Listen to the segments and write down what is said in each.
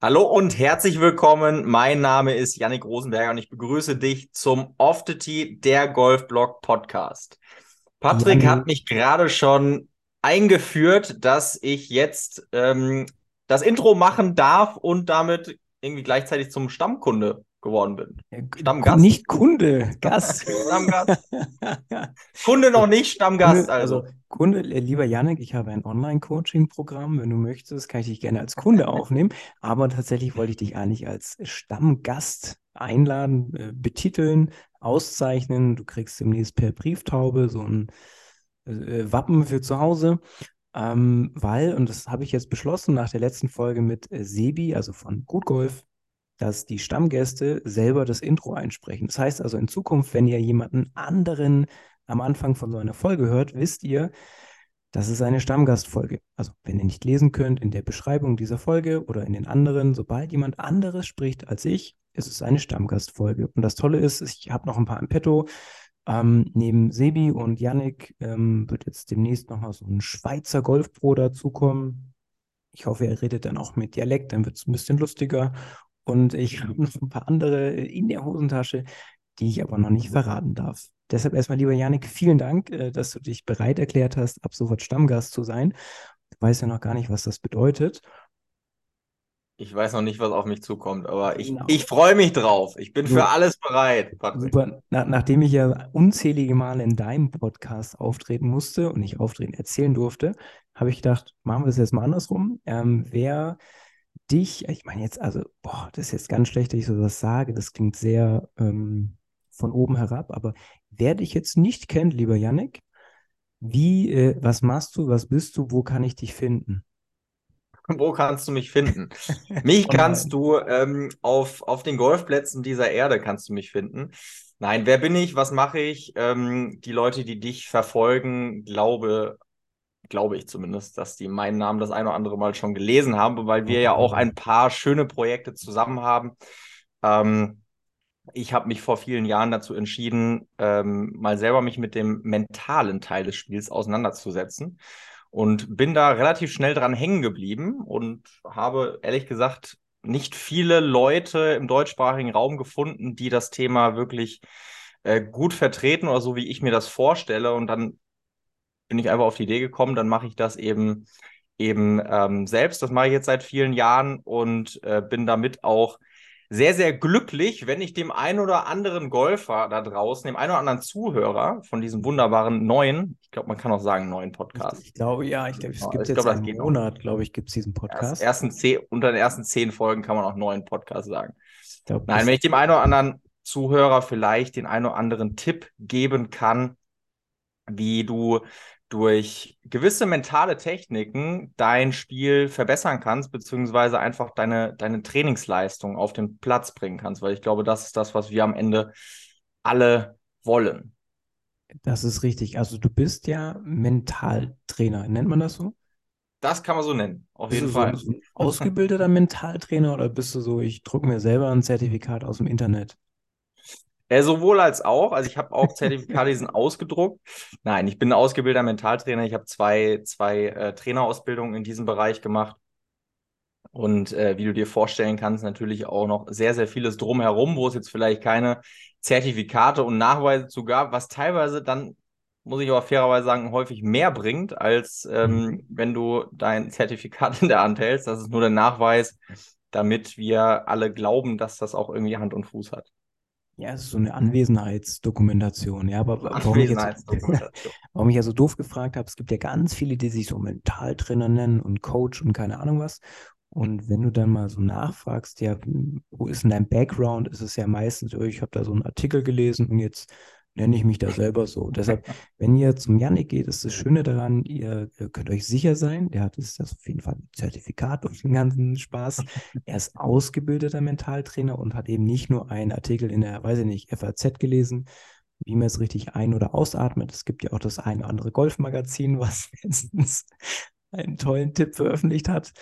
Hallo und herzlich willkommen. Mein Name ist Yannick Rosenberger und ich begrüße dich zum Off the Tee, der Golfblog Podcast. Patrick Janni. hat mich gerade schon eingeführt, dass ich jetzt ähm, das Intro machen darf und damit irgendwie gleichzeitig zum Stammkunde geworden bin. Stammgast. Nicht Kunde, Gast. Stammgast. Kunde noch nicht, Stammgast Kunde, also. also. Kunde, äh, lieber Janik, ich habe ein Online-Coaching-Programm. Wenn du möchtest, kann ich dich gerne als Kunde aufnehmen. Aber tatsächlich wollte ich dich eigentlich als Stammgast einladen, äh, betiteln, auszeichnen. Du kriegst demnächst per Brieftaube so ein äh, Wappen für zu Hause. Ähm, weil, und das habe ich jetzt beschlossen nach der letzten Folge mit äh, Sebi, also von Gut Golf, dass die Stammgäste selber das Intro einsprechen. Das heißt also in Zukunft, wenn ihr jemanden anderen am Anfang von so einer Folge hört, wisst ihr, das ist eine Stammgastfolge. Also wenn ihr nicht lesen könnt in der Beschreibung dieser Folge oder in den anderen, sobald jemand anderes spricht als ich, ist es eine Stammgastfolge. Und das Tolle ist, ich habe noch ein paar im Petto. Ähm, neben Sebi und Yannick ähm, wird jetzt demnächst nochmal so ein Schweizer Golfpro dazukommen. Ich hoffe, er redet dann auch mit Dialekt, dann wird es ein bisschen lustiger. Und ich habe noch ein paar andere in der Hosentasche, die ich aber noch nicht verraten darf. Deshalb erstmal, lieber Janik, vielen Dank, äh, dass du dich bereit erklärt hast, ab sofort Stammgast zu sein. Du weißt ja noch gar nicht, was das bedeutet. Ich weiß noch nicht, was auf mich zukommt, aber ich, genau. ich freue mich drauf. Ich bin so, für alles bereit. Patrick. Super. Na, nachdem ich ja unzählige Male in deinem Podcast auftreten musste und nicht auftreten erzählen durfte, habe ich gedacht, machen wir es jetzt mal andersrum. Ähm, wer dich, ich meine jetzt, also, boah, das ist jetzt ganz schlecht, dass ich so was sage, das klingt sehr ähm, von oben herab, aber wer dich jetzt nicht kennt, lieber Yannick, wie, äh, was machst du, was bist du, wo kann ich dich finden? Wo kannst du mich finden? mich kannst du ähm, auf, auf den Golfplätzen dieser Erde kannst du mich finden. Nein, wer bin ich? Was mache ich? Ähm, die Leute, die dich verfolgen, glaube glaube ich zumindest, dass die meinen Namen das ein oder andere Mal schon gelesen haben, weil wir ja auch ein paar schöne Projekte zusammen haben. Ähm, ich habe mich vor vielen Jahren dazu entschieden, ähm, mal selber mich mit dem mentalen Teil des Spiels auseinanderzusetzen und bin da relativ schnell dran hängen geblieben und habe ehrlich gesagt nicht viele Leute im deutschsprachigen Raum gefunden, die das Thema wirklich äh, gut vertreten oder so, wie ich mir das vorstelle. Und dann bin ich einfach auf die Idee gekommen, dann mache ich das eben eben ähm, selbst. Das mache ich jetzt seit vielen Jahren und äh, bin damit auch sehr, sehr glücklich, wenn ich dem einen oder anderen Golfer da draußen, dem einen oder anderen Zuhörer von diesem wunderbaren neuen, ich glaube, man kann auch sagen, neuen Podcast. Ich, glaube, ja, ich glaube, es gibt ich jetzt glaub, einen Monat, glaube ich, gibt es diesen Podcast. Ersten zehn, unter den ersten zehn Folgen kann man auch neuen Podcast sagen. Glaub, Nein, wenn ich dem einen oder anderen Zuhörer vielleicht den einen oder anderen Tipp geben kann, wie du durch gewisse mentale Techniken dein Spiel verbessern kannst, beziehungsweise einfach deine, deine Trainingsleistung auf den Platz bringen kannst, weil ich glaube, das ist das, was wir am Ende alle wollen. Das ist richtig. Also du bist ja Mentaltrainer, nennt man das so? Das kann man so nennen, auf bist jeden Fall. So ein ausgebildeter Mentaltrainer oder bist du so, ich drucke mir selber ein Zertifikat aus dem Internet? Äh, sowohl als auch. Also ich habe auch Zertifikate, die sind ausgedruckt. Nein, ich bin ein ausgebildeter Mentaltrainer. Ich habe zwei, zwei äh, Trainerausbildungen in diesem Bereich gemacht. Und äh, wie du dir vorstellen kannst, natürlich auch noch sehr, sehr vieles drumherum, wo es jetzt vielleicht keine Zertifikate und Nachweise zu gab, was teilweise dann, muss ich aber fairerweise sagen, häufig mehr bringt, als ähm, mhm. wenn du dein Zertifikat in der Hand hältst. Das ist nur der Nachweis, damit wir alle glauben, dass das auch irgendwie Hand und Fuß hat. Ja, es ist so eine Anwesenheitsdokumentation. Ja, aber warum ich, jetzt, warum ich ja so doof gefragt habe, es gibt ja ganz viele, die sich so Mentaltrainer nennen und Coach und keine Ahnung was. Und wenn du dann mal so nachfragst, ja, wo ist denn dein Background, ist es ja meistens, oh, ich habe da so einen Artikel gelesen und jetzt nenne ich mich da selber so. Deshalb, wenn ihr zum Yannick geht, ist das Schöne daran, ihr, ihr könnt euch sicher sein, der hat das auf jeden Fall ein Zertifikat und den ganzen Spaß. Er ist ausgebildeter Mentaltrainer und hat eben nicht nur einen Artikel in der, weiß ich nicht, FAZ gelesen, wie man es richtig ein- oder ausatmet. Es gibt ja auch das ein oder andere Golfmagazin, was letztens einen tollen Tipp veröffentlicht hat.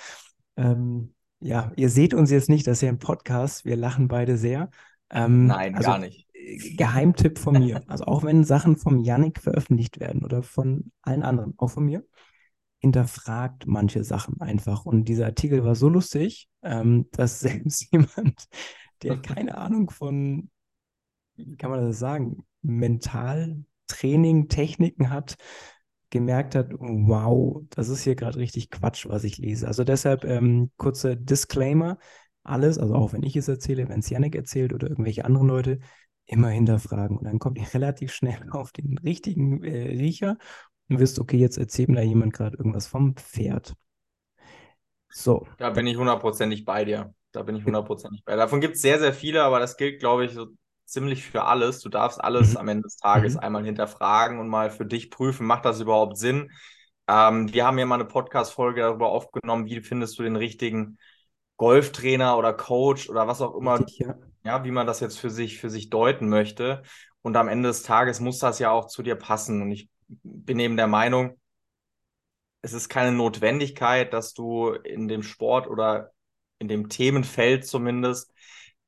Ähm, ja, ihr seht uns jetzt nicht, das ist ja ein Podcast. Wir lachen beide sehr. Ähm, Nein, also, gar nicht. Geheimtipp von mir. Also auch wenn Sachen vom Yannick veröffentlicht werden oder von allen anderen, auch von mir. hinterfragt manche Sachen einfach. Und dieser Artikel war so lustig, ähm, dass selbst jemand, der keine Ahnung von, wie kann man das sagen, Mentaltraining, Techniken hat, gemerkt hat, wow, das ist hier gerade richtig Quatsch, was ich lese. Also deshalb ähm, kurzer Disclaimer, alles, also auch wenn ich es erzähle, wenn es Yannick erzählt oder irgendwelche anderen Leute, immer hinterfragen. Und dann kommt ihr relativ schnell auf den richtigen äh, Riecher und wisst, okay, jetzt erzählt mir da jemand gerade irgendwas vom Pferd. So. Da bin ich hundertprozentig bei dir. Da bin ich hundertprozentig bei. dir. Davon gibt es sehr, sehr viele, aber das gilt, glaube ich, so ziemlich für alles. Du darfst alles mhm. am Ende des Tages mhm. einmal hinterfragen und mal für dich prüfen, macht das überhaupt Sinn? Ähm, wir haben ja mal eine Podcast-Folge darüber aufgenommen, wie findest du den richtigen Golftrainer oder Coach oder was auch immer, Richtig, ja. Ja. wie man das jetzt für sich, für sich deuten möchte. Und am Ende des Tages muss das ja auch zu dir passen. Und ich bin eben der Meinung, es ist keine Notwendigkeit, dass du in dem Sport oder in dem Themenfeld zumindest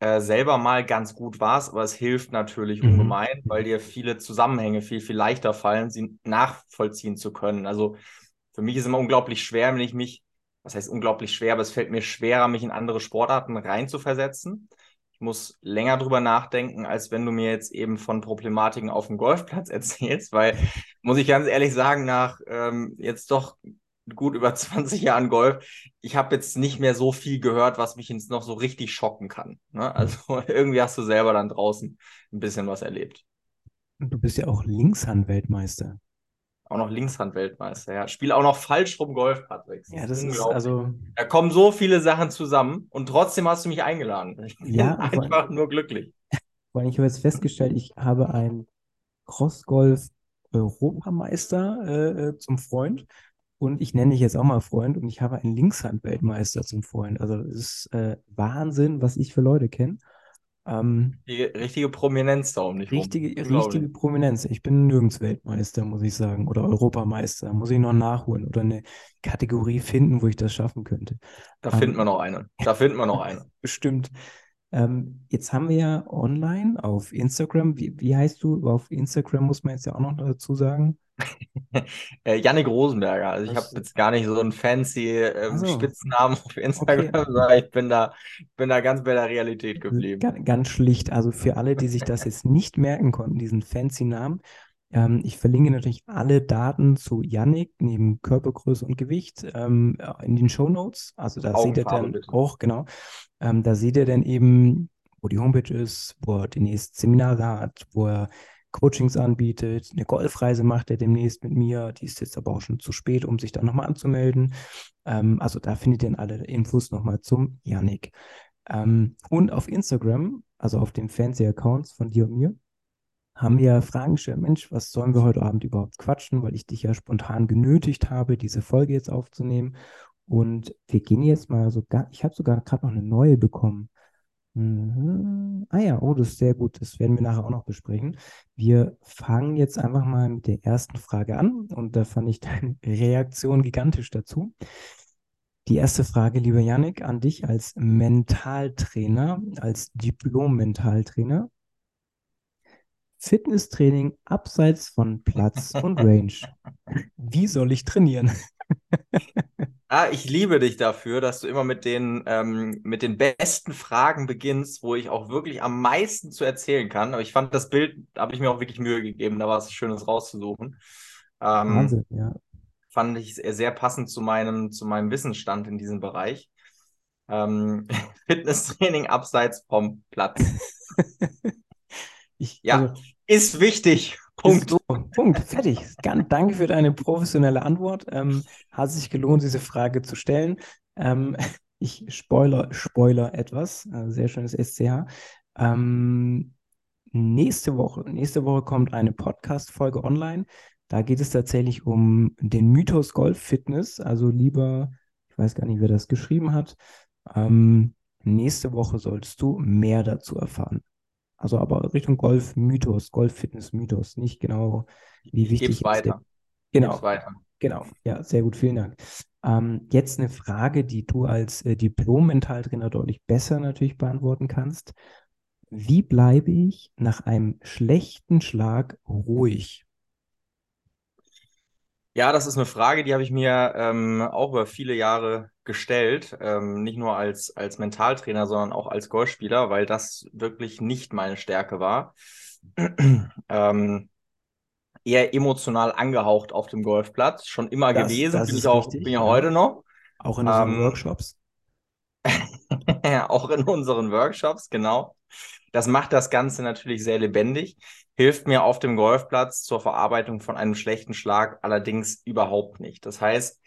äh, selber mal ganz gut warst, aber es hilft natürlich mhm. ungemein, weil dir viele Zusammenhänge viel, viel leichter fallen, sie nachvollziehen zu können. Also für mich ist es immer unglaublich schwer, wenn ich mich, was heißt unglaublich schwer, aber es fällt mir schwerer, mich in andere Sportarten reinzuversetzen. Ich muss länger drüber nachdenken, als wenn du mir jetzt eben von Problematiken auf dem Golfplatz erzählst, weil, muss ich ganz ehrlich sagen, nach ähm, jetzt doch gut über 20 Jahren Golf, ich habe jetzt nicht mehr so viel gehört, was mich jetzt noch so richtig schocken kann. Ne? Also irgendwie hast du selber dann draußen ein bisschen was erlebt. Du bist ja auch Linkshandweltmeister. Auch noch Linkshandweltmeister, ja. Spiel auch noch falsch rum Golf, Patrick. Ja, das ist also. Da kommen so viele Sachen zusammen und trotzdem hast du mich eingeladen. Ich bin ja, einfach allem, nur glücklich. Vor allem, ich habe jetzt festgestellt, ich habe einen Crossgolf Europameister äh, äh zum Freund und ich nenne dich jetzt auch mal Freund und ich habe einen Linkshandweltmeister zum Freund. Also es ist äh, Wahnsinn, was ich für Leute kenne. Ähm, die richtige Prominenz da um dich richtige, richtige Prominenz. Ich bin nirgends Weltmeister, muss ich sagen. Oder Europameister. Muss ich noch nachholen oder eine Kategorie finden, wo ich das schaffen könnte. Da ähm, finden wir noch eine. Da finden wir noch eine. Bestimmt. Ähm, jetzt haben wir ja online auf Instagram, wie, wie heißt du? Auf Instagram muss man jetzt ja auch noch dazu sagen. äh, Yannick Rosenberger. Also ich habe jetzt gar nicht so einen fancy äh, so. Spitznamen auf Instagram, okay. sondern ich bin da, bin da ganz bei der Realität geblieben. Ganz, ganz schlicht. Also für alle, die sich das jetzt nicht merken konnten, diesen fancy Namen, ähm, ich verlinke natürlich alle Daten zu Yannick neben Körpergröße und Gewicht ähm, in den Show Notes. Also da seht ihr dann bitte. auch, genau, ähm, da seht ihr dann eben, wo die Homepage ist, wo er demnächst Seminare hat, wo er Coachings anbietet. Eine Golfreise macht er demnächst mit mir. Die ist jetzt aber auch schon zu spät, um sich da nochmal anzumelden. Ähm, also da findet ihr alle Infos nochmal zum Yannick. Ähm, und auf Instagram, also auf den Fancy-Accounts von dir und mir, haben wir Fragen gestellt. Mensch, was sollen wir heute Abend überhaupt quatschen? Weil ich dich ja spontan genötigt habe, diese Folge jetzt aufzunehmen. Und wir gehen jetzt mal sogar, ich habe sogar gerade noch eine neue bekommen. Mhm. Ah ja, oh, das ist sehr gut. Das werden wir nachher auch noch besprechen. Wir fangen jetzt einfach mal mit der ersten Frage an und da fand ich deine Reaktion gigantisch dazu. Die erste Frage, lieber Yannick, an dich als Mentaltrainer, als Diplom-Mentaltrainer. Fitnesstraining abseits von Platz und Range. Wie soll ich trainieren? Ah, ich liebe dich dafür, dass du immer mit den, ähm, mit den besten Fragen beginnst, wo ich auch wirklich am meisten zu erzählen kann. Aber ich fand das Bild, da habe ich mir auch wirklich Mühe gegeben, da war es Schönes rauszusuchen. Ähm, Wahnsinn, ja. Fand ich sehr passend zu meinem, zu meinem Wissensstand in diesem Bereich. Ähm, Fitnesstraining abseits vom Platz. Ich, ja, also, ist wichtig. Punkt. So, Punkt. Fertig. Danke für deine professionelle Antwort. Ähm, hat sich gelohnt, diese Frage zu stellen. Ähm, ich spoiler, spoiler etwas. Äh, sehr schönes SCH. Ähm, nächste Woche, nächste Woche kommt eine Podcast-Folge online. Da geht es tatsächlich um den Mythos Golf Fitness. Also lieber, ich weiß gar nicht, wer das geschrieben hat. Ähm, nächste Woche solltest du mehr dazu erfahren. Also aber Richtung Golf-Mythos, Golf-Fitness-Mythos, nicht genau, wie wichtig Gib's weiter. Genau. Gib's weiter. Genau, ja, sehr gut, vielen Dank. Ähm, jetzt eine Frage, die du als äh, Diplom-Mentaltrainer deutlich besser natürlich beantworten kannst. Wie bleibe ich nach einem schlechten Schlag ruhig? Ja, das ist eine Frage, die habe ich mir ähm, auch über viele Jahre gestellt. Ähm, nicht nur als, als Mentaltrainer, sondern auch als Golfspieler, weil das wirklich nicht meine Stärke war. ähm, eher emotional angehaucht auf dem Golfplatz. Schon immer Das, gewesen, das bin ich auch, richtig, bin ja ja. heute noch. Auch in unseren Ähm, Workshops. auch in unseren Workshops, genau. Das macht das Ganze natürlich sehr lebendig, hilft mir auf dem Golfplatz zur Verarbeitung von einem schlechten Schlag allerdings überhaupt nicht. Das heißt,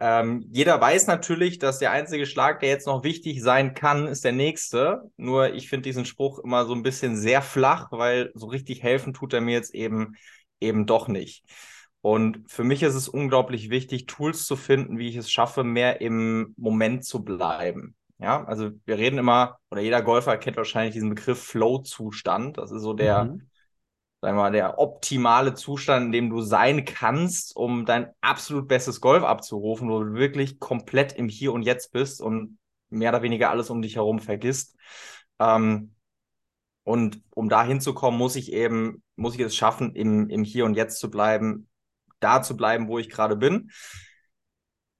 ähm, jeder weiß natürlich, dass der einzige Schlag, der jetzt noch wichtig sein kann, ist der nächste. Nur ich finde diesen Spruch immer so ein bisschen sehr flach, weil so richtig helfen tut er mir jetzt eben eben doch nicht. Und für mich ist es unglaublich wichtig, Tools zu finden, wie ich es schaffe, mehr im Moment zu bleiben. Ja, also wir reden immer, oder jeder Golfer kennt wahrscheinlich diesen Begriff Flow-Zustand. Das ist so der, Mhm. sagen wir mal, der optimale Zustand, in dem du sein kannst, um dein absolut bestes Golf abzurufen, wo du wirklich komplett im Hier und Jetzt bist und mehr oder weniger alles um dich herum vergisst. Ähm, und um da hinzukommen, muss ich eben, muss ich es schaffen, im, im Hier und Jetzt zu bleiben, da zu bleiben, wo ich gerade bin.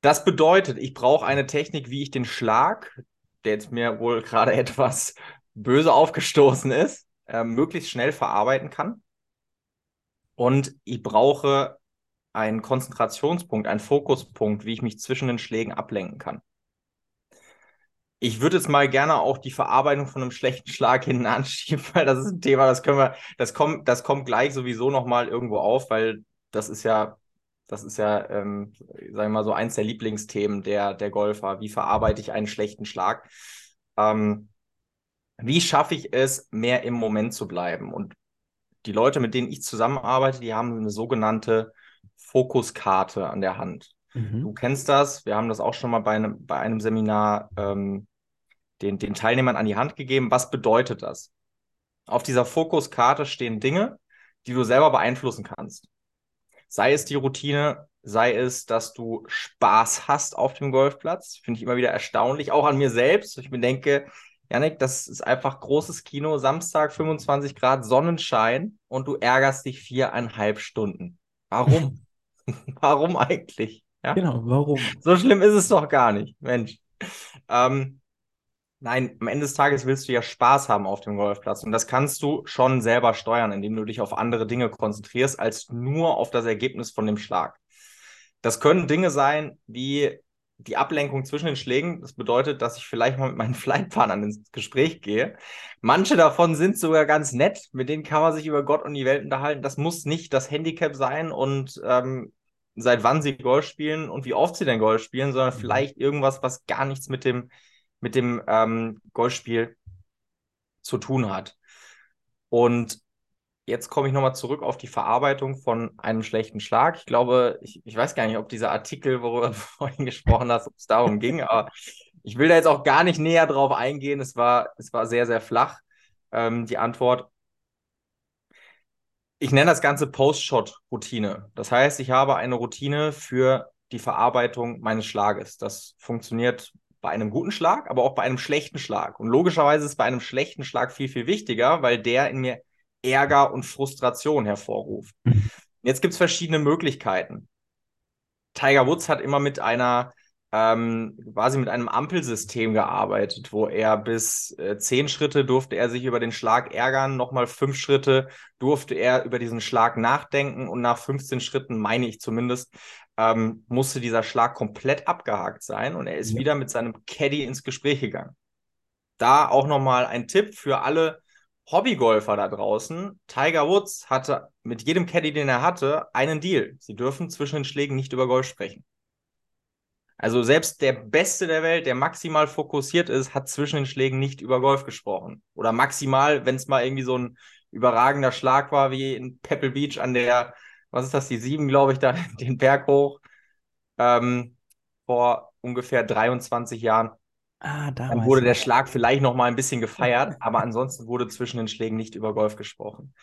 Das bedeutet, ich brauche eine Technik, wie ich den Schlag, der jetzt mir wohl gerade etwas böse aufgestoßen ist, äh, möglichst schnell verarbeiten kann. Und ich brauche einen Konzentrationspunkt, einen Fokuspunkt, wie ich mich zwischen den Schlägen ablenken kann. Ich würde jetzt mal gerne auch die Verarbeitung von einem schlechten Schlag hinten anschieben, weil das ist ein Thema, das können wir, das kommt, das kommt gleich sowieso nochmal irgendwo auf, weil das ist ja, das ist ja, ähm, sagen wir mal so eins der Lieblingsthemen der, der Golfer. Wie verarbeite ich einen schlechten Schlag? Ähm, wie schaffe ich es, mehr im Moment zu bleiben? Und die Leute, mit denen ich zusammenarbeite, die haben eine sogenannte Fokuskarte an der Hand. Mhm. Du kennst das, wir haben das auch schon mal bei einem, bei einem Seminar ähm, den, den Teilnehmern an die Hand gegeben. Was bedeutet das? Auf dieser Fokuskarte stehen Dinge, die du selber beeinflussen kannst. Sei es die Routine, sei es, dass du Spaß hast auf dem Golfplatz. Finde ich immer wieder erstaunlich, auch an mir selbst. Ich mir denke, Janik, das ist einfach großes Kino, Samstag 25 Grad Sonnenschein und du ärgerst dich viereinhalb Stunden. Warum? Warum eigentlich? Ja? Genau, warum? So schlimm ist es doch gar nicht, Mensch. Ähm, nein, am Ende des Tages willst du ja Spaß haben auf dem Golfplatz und das kannst du schon selber steuern, indem du dich auf andere Dinge konzentrierst, als nur auf das Ergebnis von dem Schlag. Das können Dinge sein wie die Ablenkung zwischen den Schlägen. Das bedeutet, dass ich vielleicht mal mit meinen Flightpartnern ins Gespräch gehe. Manche davon sind sogar ganz nett, mit denen kann man sich über Gott und die Welt unterhalten. Das muss nicht das Handicap sein und ähm, seit wann sie Golf spielen und wie oft sie denn Golf spielen, sondern Mhm. vielleicht irgendwas, was gar nichts mit dem, mit dem ähm, Golfspiel zu tun hat. Und jetzt komme ich nochmal zurück auf die Verarbeitung von einem schlechten Schlag. Ich glaube, ich, ich weiß gar nicht, ob dieser Artikel, worüber du vorhin gesprochen hast, ob es darum ging, aber ich will da jetzt auch gar nicht näher drauf eingehen. Es war, es war sehr, sehr flach, ähm, die Antwort. Ich nenne das Ganze Post-Shot-Routine. Das heißt, ich habe eine Routine für die Verarbeitung meines Schlages. Das funktioniert bei einem guten Schlag, aber auch bei einem schlechten Schlag. Und logischerweise ist bei einem schlechten Schlag viel, viel wichtiger, weil der in mir Ärger und Frustration hervorruft. Mhm. Jetzt gibt es verschiedene Möglichkeiten. Tiger Woods hat immer mit einer ähm, quasi mit einem Ampelsystem gearbeitet, wo er bis äh, zehn Schritte durfte er sich über den Schlag ärgern, nochmal fünf Schritte durfte er über diesen Schlag nachdenken und nach 15 Schritten, meine ich zumindest, ähm, musste dieser Schlag komplett abgehakt sein und er ist Ja. wieder mit seinem Caddy ins Gespräch gegangen. Da auch nochmal ein Tipp für alle Hobbygolfer da draußen. Tiger Woods hatte mit jedem Caddy, den er hatte, einen Deal. Sie dürfen zwischen den Schlägen nicht über Golf sprechen. Also selbst der Beste der Welt, der maximal fokussiert ist, hat zwischen den Schlägen nicht über Golf gesprochen. Oder maximal, wenn es mal irgendwie so ein überragender Schlag war, wie in Pebble Beach an der, was ist das, die sieben, glaube ich, da den Berg hoch, ähm, vor ungefähr 23 Jahren. Ah, Dann damals. wurde der Schlag vielleicht noch mal ein bisschen gefeiert, aber ansonsten wurde zwischen den Schlägen nicht über Golf gesprochen.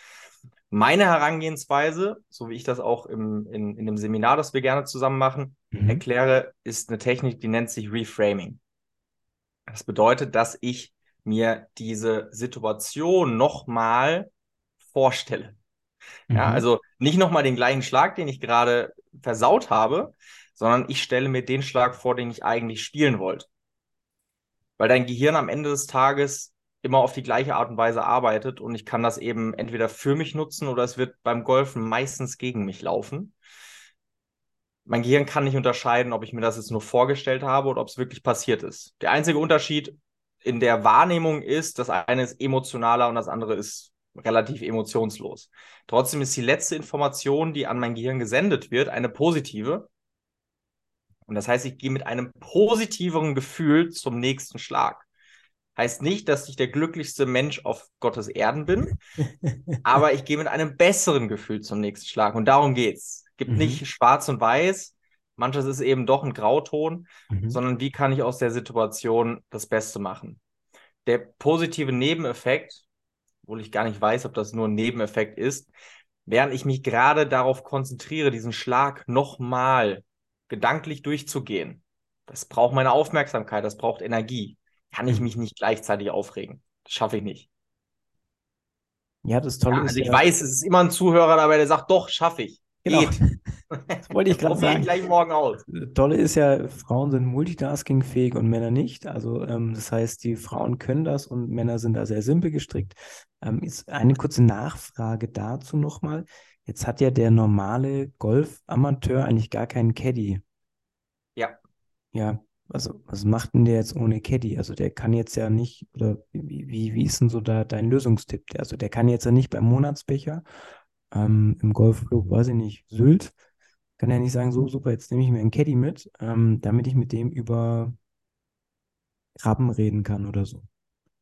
Meine Herangehensweise, so wie ich das auch im, in, in dem Seminar, das wir gerne zusammen machen, Mhm. erkläre, ist eine Technik, die nennt sich Reframing. Das bedeutet, dass ich mir diese Situation nochmal vorstelle. Mhm. Ja, also nicht nochmal den gleichen Schlag, den ich gerade versaut habe, sondern ich stelle mir den Schlag vor, den ich eigentlich spielen wollte. Weil dein Gehirn am Ende des Tages immer auf die gleiche Art und Weise arbeitet und ich kann das eben entweder für mich nutzen oder es wird beim Golfen meistens gegen mich laufen. Mein Gehirn kann nicht unterscheiden, ob ich mir das jetzt nur vorgestellt habe oder ob es wirklich passiert ist. Der einzige Unterschied in der Wahrnehmung ist, das eine ist emotionaler und das andere ist relativ emotionslos. Trotzdem ist die letzte Information, die an mein Gehirn gesendet wird, eine positive. Und das heißt, ich gehe mit einem positiveren Gefühl zum nächsten Schlag. Heißt nicht, dass ich der glücklichste Mensch auf Gottes Erden bin, aber ich gehe mit einem besseren Gefühl zum nächsten Schlag. Und darum geht's. Es gibt mhm. nicht schwarz und weiß. Manches ist eben doch ein Grauton, mhm. sondern wie kann ich aus der Situation das Beste machen? Der positive Nebeneffekt, obwohl ich gar nicht weiß, ob das nur ein Nebeneffekt ist, während ich mich gerade darauf konzentriere, diesen Schlag nochmal gedanklich durchzugehen. Das braucht meine Aufmerksamkeit, das braucht Energie kann ich mhm. mich nicht gleichzeitig aufregen. Das schaffe ich nicht. Ja, das Tolle ja, ist. Also ich ja, weiß, es ist immer ein Zuhörer dabei, der sagt, doch, schaffe ich. Genau. Geht. Das wollte ich gerade sagen. gleich morgen aus. Tolle ist ja, Frauen sind multitaskingfähig und Männer nicht. Also ähm, das heißt, die Frauen können das und Männer sind da sehr simpel gestrickt. Ähm, ist eine kurze Nachfrage dazu nochmal. Jetzt hat ja der normale Golf-Amateur eigentlich gar keinen Caddy. Ja. Ja, also, was macht denn der jetzt ohne Caddy? Also, der kann jetzt ja nicht, oder wie, wie, wie ist denn so da dein Lösungstipp? Also, der kann jetzt ja nicht beim Monatsbecher ähm, im Golfclub, weiß ich nicht, Sylt, kann ja nicht sagen, so super, jetzt nehme ich mir einen Caddy mit, ähm, damit ich mit dem über Krabben reden kann oder so.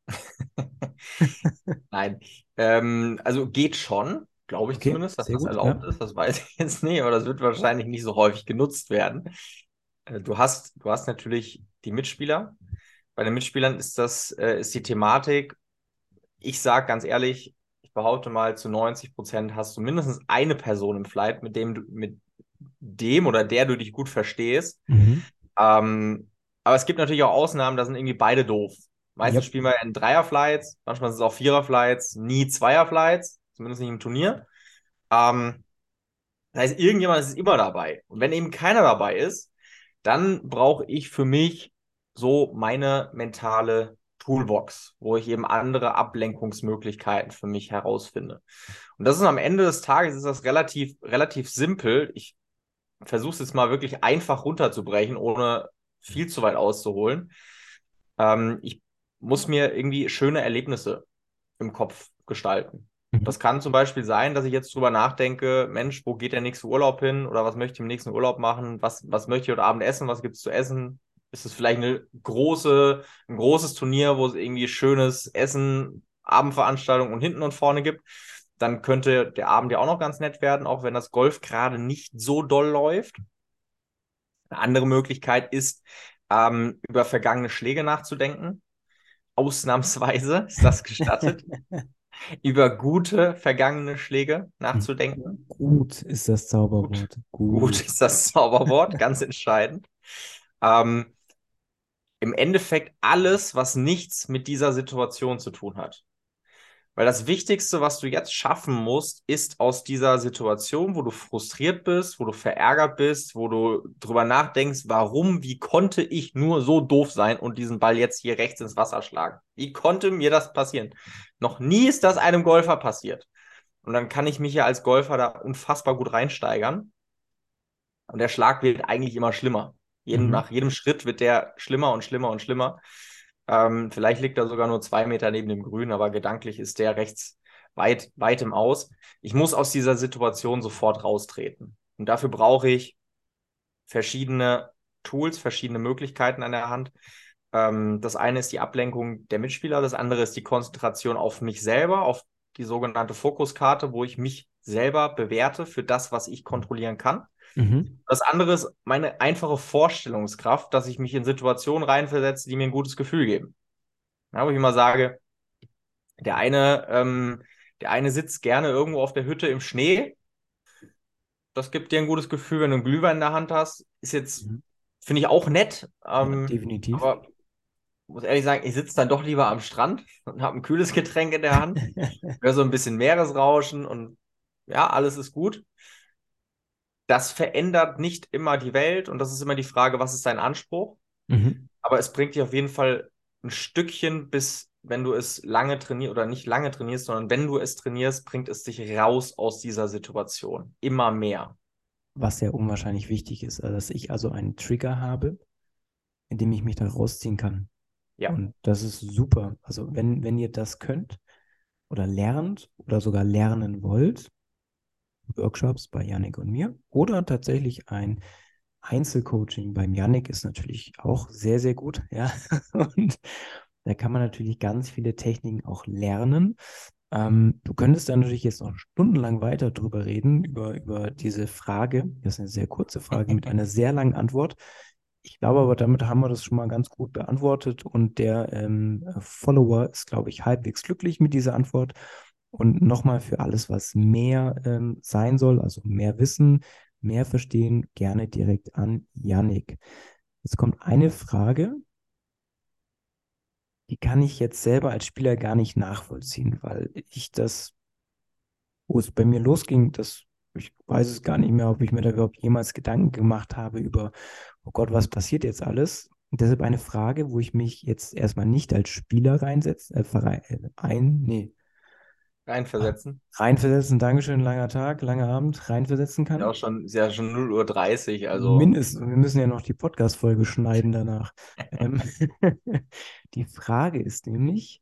Nein, ähm, also geht schon, glaube ich okay, zumindest, dass das gut, erlaubt ja. ist. Das weiß ich jetzt nicht, aber das wird wahrscheinlich nicht so häufig genutzt werden. Äh, du hast, du hast natürlich die Mitspieler. Bei den Mitspielern ist das, äh, ist die Thematik, ich sage ganz ehrlich, ich behaupte mal, zu 90 Prozent hast du mindestens eine Person im Flight, mit dem du, mit dem oder der du dich gut verstehst. Mhm. Ähm, aber es gibt natürlich auch Ausnahmen, da sind irgendwie beide doof. Meistens yep. spielen wir in Dreier-Flights, manchmal sind es auch Vierer-Flights, nie Zweier-Flights, zumindest nicht im Turnier. Ähm, das heißt, irgendjemand ist immer dabei. Und wenn eben keiner dabei ist, dann brauche ich für mich so meine mentale Toolbox, wo ich eben andere Ablenkungsmöglichkeiten für mich herausfinde. Und das ist am Ende des Tages ist das relativ, relativ simpel. Ich versuche es jetzt mal wirklich einfach runterzubrechen, ohne viel zu weit auszuholen. Ähm, ich muss mir irgendwie schöne Erlebnisse im Kopf gestalten. Mhm. Das kann zum Beispiel sein, dass ich jetzt drüber nachdenke, Mensch, wo geht der nächste Urlaub hin oder was möchte ich im nächsten Urlaub machen? Was, was möchte ich heute Abend essen? Was gibt es zu essen? Ist es vielleicht eine große, ein großes Turnier, wo es irgendwie schönes Essen, Abendveranstaltung und hinten und vorne gibt? Dann könnte der Abend ja auch noch ganz nett werden, auch wenn das Golf gerade nicht so doll läuft. Eine andere Möglichkeit ist, ähm, über vergangene Schläge nachzudenken. Ausnahmsweise ist das gestattet. über gute vergangene Schläge nachzudenken. Gut ist das Zauberwort. Gut, Gut ist das Zauberwort, ganz entscheidend. Ähm, Im Endeffekt alles, was nichts mit dieser Situation zu tun hat. Weil das Wichtigste, was du jetzt schaffen musst, ist aus dieser Situation, wo du frustriert bist, wo du verärgert bist, wo du drüber nachdenkst, warum, wie konnte ich nur so doof sein und diesen Ball jetzt hier rechts ins Wasser schlagen? Wie konnte mir das passieren? Noch nie ist das einem Golfer passiert. Und dann kann ich mich ja als Golfer da unfassbar gut reinsteigern. Und der Schlag wird eigentlich immer schlimmer. Jeden, mhm. Nach jedem Schritt wird der schlimmer und schlimmer und schlimmer. Ähm, vielleicht liegt er sogar nur zwei Meter neben dem Grün, aber gedanklich ist der rechts weit, weit im Aus. Ich muss aus dieser Situation sofort raustreten. Und dafür brauche ich verschiedene Tools, verschiedene Möglichkeiten an der Hand. Ähm, das eine ist die Ablenkung der Mitspieler, das andere ist die Konzentration auf mich selber, auf die sogenannte Fokuskarte, wo ich mich selber bewerte für das, was ich kontrollieren kann. Mhm. Das andere ist meine einfache Vorstellungskraft, dass ich mich in Situationen reinversetze, die mir ein gutes Gefühl geben. Ja, wo ich immer sage, der eine, ähm, der eine sitzt gerne irgendwo auf der Hütte im Schnee. Das gibt dir ein gutes Gefühl, wenn du einen Glühwein in der Hand hast. Ist jetzt, mhm. finde ich auch nett. Ähm, ja, definitiv. Aber muss ehrlich sagen, ich sitze dann doch lieber am Strand und habe ein kühles Getränk in der Hand. höre so ein bisschen Meeresrauschen und ja, alles ist gut. Das verändert nicht immer die Welt und das ist immer die Frage, was ist dein Anspruch? Mhm. Aber es bringt dich auf jeden Fall ein Stückchen bis, wenn du es lange trainierst oder nicht lange trainierst, sondern wenn du es trainierst, bringt es dich raus aus dieser Situation. Immer mehr. Was sehr unwahrscheinlich wichtig ist, dass ich also einen Trigger habe, in dem ich mich da rausziehen kann. Ja. Und das ist super. Also wenn, wenn ihr das könnt oder lernt oder sogar lernen wollt, Workshops bei Yannick und mir oder tatsächlich ein Einzelcoaching beim Yannick ist natürlich auch sehr, sehr gut. Ja. Und da kann man natürlich ganz viele Techniken auch lernen. Ähm, du könntest da natürlich jetzt noch stundenlang weiter drüber reden, über, über diese Frage. Das ist eine sehr kurze Frage mit einer sehr langen Antwort. Ich glaube aber, damit haben wir das schon mal ganz gut beantwortet und der ähm, Follower ist, glaube ich, halbwegs glücklich mit dieser Antwort. Und nochmal für alles, was mehr ähm, sein soll, also mehr Wissen, mehr verstehen, gerne direkt an Yannick. Jetzt kommt eine Frage, die kann ich jetzt selber als Spieler gar nicht nachvollziehen, weil ich das, wo es bei mir losging, das, ich weiß es gar nicht mehr, ob ich mir da überhaupt jemals Gedanken gemacht habe über, oh Gott, was passiert jetzt alles? Und deshalb eine Frage, wo ich mich jetzt erstmal nicht als Spieler reinsetze, äh, äh ein, nee, Reinversetzen. Reinversetzen, Dankeschön, langer Tag, langer Abend, reinversetzen kann. Ja, auch schon, ist ja schon 0.30 Uhr, also. Mindestens, wir müssen ja noch die Podcast-Folge schneiden danach. ähm, die Frage ist nämlich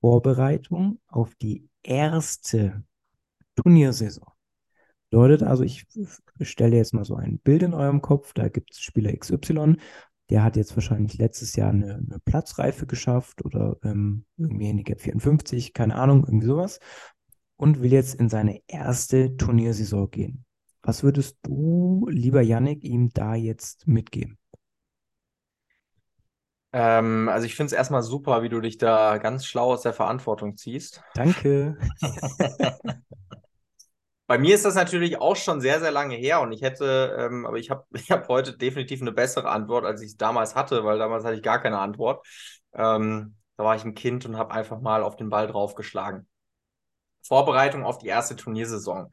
Vorbereitung auf die erste Turniersaison. Bedeutet also, ich stelle jetzt mal so ein Bild in eurem Kopf, da gibt es Spieler XY, der hat jetzt wahrscheinlich letztes Jahr eine, eine Platzreife geschafft oder ähm, irgendwie Handicap 54, keine Ahnung, irgendwie sowas. Und will jetzt in seine erste Turniersaison gehen. Was würdest du, lieber Yannick, ihm da jetzt mitgeben? Ähm, also ich finde es erstmal super, wie du dich da ganz schlau aus der Verantwortung ziehst. Danke. Bei mir ist das natürlich auch schon sehr, sehr lange her und ich hätte, ähm, aber ich habe ich hab heute definitiv eine bessere Antwort, als ich es damals hatte, weil damals hatte ich gar keine Antwort. Ähm, da war ich ein Kind und habe einfach mal auf den Ball draufgeschlagen. Vorbereitung auf die erste Turniersaison.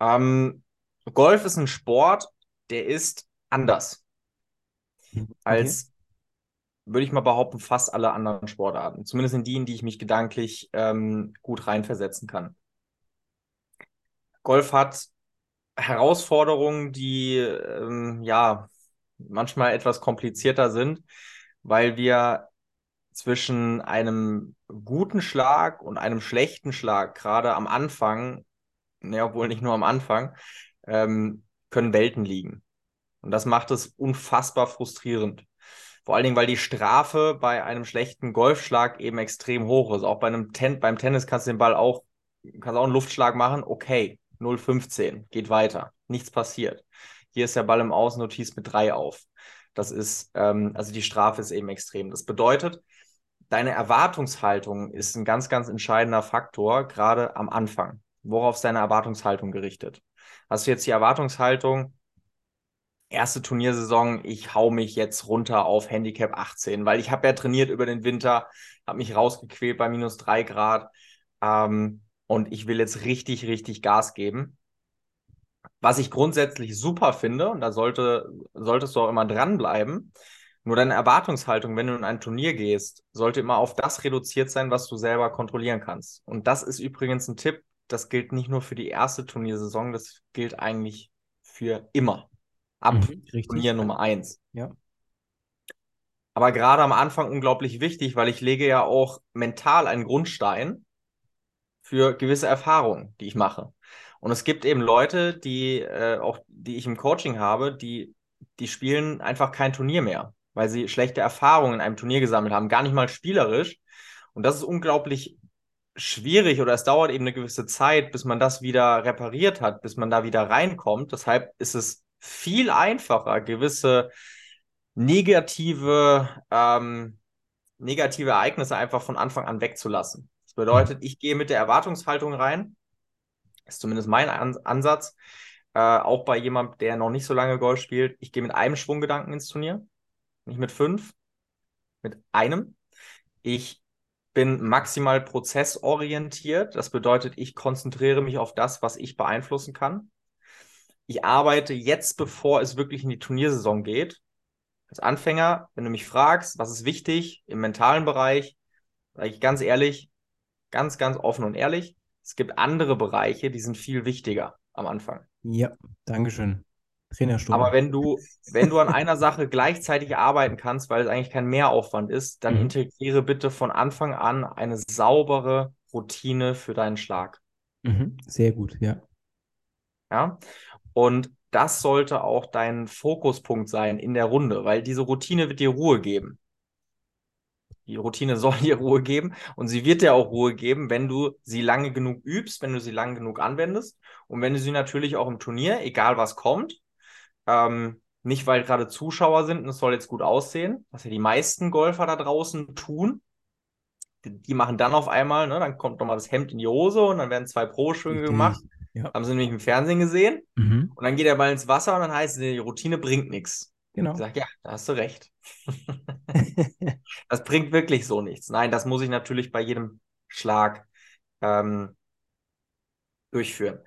Ähm, Golf ist ein Sport, der ist anders okay. als, würde ich mal behaupten, fast alle anderen Sportarten. Zumindest in die, in die ich mich gedanklich ähm, gut reinversetzen kann. Golf hat Herausforderungen, die ähm, ja manchmal etwas komplizierter sind, weil wir zwischen einem guten Schlag und einem schlechten Schlag, gerade am Anfang, ja, obwohl nicht nur am Anfang, ähm, können Welten liegen. Und das macht es unfassbar frustrierend. Vor allen Dingen, weil die Strafe bei einem schlechten Golfschlag eben extrem hoch ist. Auch bei einem Ten beim Tennis kannst du den Ball auch, kannst auch einen Luftschlag machen, okay. 0,15, geht weiter, nichts passiert. Hier ist der Ball im Außennotiz mit 3 auf. Das ist, ähm, also die Strafe ist eben extrem. Das bedeutet, deine Erwartungshaltung ist ein ganz, ganz entscheidender Faktor, gerade am Anfang. Worauf ist deine Erwartungshaltung gerichtet? Hast du jetzt die Erwartungshaltung, erste Turniersaison, ich hau mich jetzt runter auf Handicap 18, weil ich habe ja trainiert über den Winter, habe mich rausgequält bei minus 3 Grad. Ähm, und ich will jetzt richtig, richtig Gas geben. Was ich grundsätzlich super finde, und da sollte, solltest du auch immer dranbleiben, nur deine Erwartungshaltung, wenn du in ein Turnier gehst, sollte immer auf das reduziert sein, was du selber kontrollieren kannst. Und das ist übrigens ein Tipp, das gilt nicht nur für die erste Turniersaison, das gilt eigentlich für immer. Ab mhm, Turnier Nummer eins. Ja. Aber gerade am Anfang unglaublich wichtig, weil ich lege ja auch mental einen Grundstein für gewisse Erfahrungen, die ich mache. Und es gibt eben Leute, die äh, auch, die ich im Coaching habe, die, die spielen einfach kein Turnier mehr, weil sie schlechte Erfahrungen in einem Turnier gesammelt haben, gar nicht mal spielerisch. Und das ist unglaublich schwierig oder es dauert eben eine gewisse Zeit, bis man das wieder repariert hat, bis man da wieder reinkommt. Deshalb ist es viel einfacher, gewisse negative, ähm, negative Ereignisse einfach von Anfang an wegzulassen bedeutet, ich gehe mit der Erwartungshaltung rein, ist zumindest mein Ansatz, äh, auch bei jemandem, der noch nicht so lange Golf spielt. Ich gehe mit einem Schwunggedanken ins Turnier, nicht mit fünf, mit einem. Ich bin maximal prozessorientiert. Das bedeutet, ich konzentriere mich auf das, was ich beeinflussen kann. Ich arbeite jetzt, bevor es wirklich in die Turniersaison geht. Als Anfänger, wenn du mich fragst, was ist wichtig im mentalen Bereich, sage ich ganz ehrlich, ganz, ganz offen und ehrlich, es gibt andere Bereiche, die sind viel wichtiger am Anfang. Ja, Dankeschön. Trainerstunde. Aber wenn du, wenn du an einer Sache gleichzeitig arbeiten kannst, weil es eigentlich kein Mehraufwand ist, dann mhm. integriere bitte von Anfang an eine saubere Routine für deinen Schlag. Mhm. Sehr gut, ja. Ja. Und das sollte auch dein Fokuspunkt sein in der Runde, weil diese Routine wird dir Ruhe geben. Die Routine soll dir Ruhe geben und sie wird dir auch Ruhe geben, wenn du sie lange genug übst, wenn du sie lange genug anwendest und wenn du sie natürlich auch im Turnier, egal was kommt, ähm, nicht, weil gerade Zuschauer sind und es soll jetzt gut aussehen, was ja die meisten Golfer da draußen tun. Die, die machen dann auf einmal, ne, dann kommt nochmal das Hemd in die Hose und dann werden zwei Pro-Schwünge gemacht. Ja. Haben sie nämlich im Fernsehen gesehen. Mhm. Und dann geht der Ball ins Wasser und dann heißt es, die Routine bringt nichts. Genau. Ich sage, ja, da hast du recht. das bringt wirklich so nichts. Nein, das muss ich natürlich bei jedem Schlag ähm, durchführen.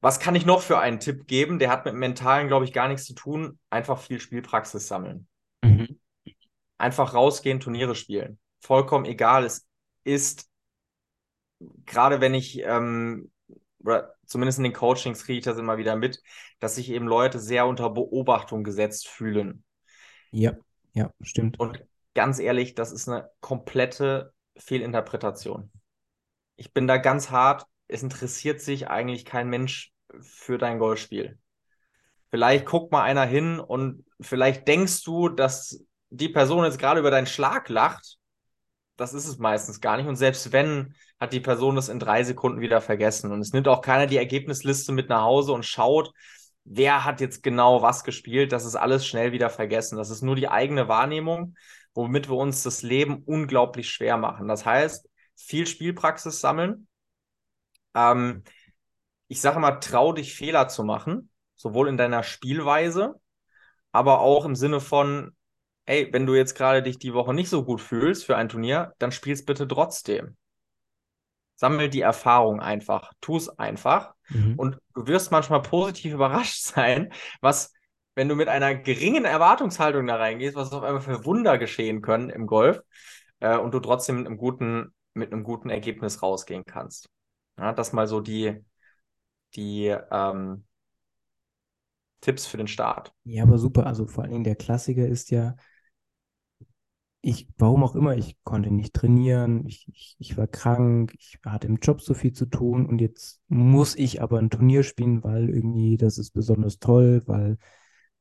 Was kann ich noch für einen Tipp geben? Der hat mit Mentalen, glaube ich, gar nichts zu tun. Einfach viel Spielpraxis sammeln. Mhm. Einfach rausgehen, Turniere spielen. Vollkommen egal. Es ist, gerade wenn ich, ähm, oder zumindest in den Coachings kriege ich das immer wieder mit, dass sich eben Leute sehr unter Beobachtung gesetzt fühlen. Ja, ja, stimmt. Und ganz ehrlich, das ist eine komplette Fehlinterpretation. Ich bin da ganz hart es interessiert sich eigentlich kein Mensch für dein Golfspiel. Vielleicht guckt mal einer hin und vielleicht denkst du, dass die Person jetzt gerade über deinen Schlag lacht. Das ist es meistens gar nicht. Und selbst wenn, hat die Person das in drei Sekunden wieder vergessen. Und es nimmt auch keiner die Ergebnisliste mit nach Hause und schaut, wer hat jetzt genau was gespielt. Das ist alles schnell wieder vergessen. Das ist nur die eigene Wahrnehmung, womit wir uns das Leben unglaublich schwer machen. Das heißt, viel Spielpraxis sammeln, ähm, ich sage mal, trau dich Fehler zu machen, sowohl in deiner Spielweise, aber auch im Sinne von, hey, wenn du jetzt gerade dich die Woche nicht so gut fühlst für ein Turnier, dann spielst bitte trotzdem. Sammel die Erfahrung einfach, tu es einfach mhm. und du wirst manchmal positiv überrascht sein, was, wenn du mit einer geringen Erwartungshaltung da reingehst, was auf einmal für Wunder geschehen können im Golf äh, und du trotzdem mit einem guten, mit einem guten Ergebnis rausgehen kannst. Ja, das mal so die, die ähm, Tipps für den Start. Ja, aber super. Also vor allen Dingen der Klassiker ist ja, ich, warum auch immer, ich konnte nicht trainieren, ich, ich, ich war krank, ich hatte im Job so viel zu tun und jetzt muss ich aber ein Turnier spielen, weil irgendwie das ist besonders toll, weil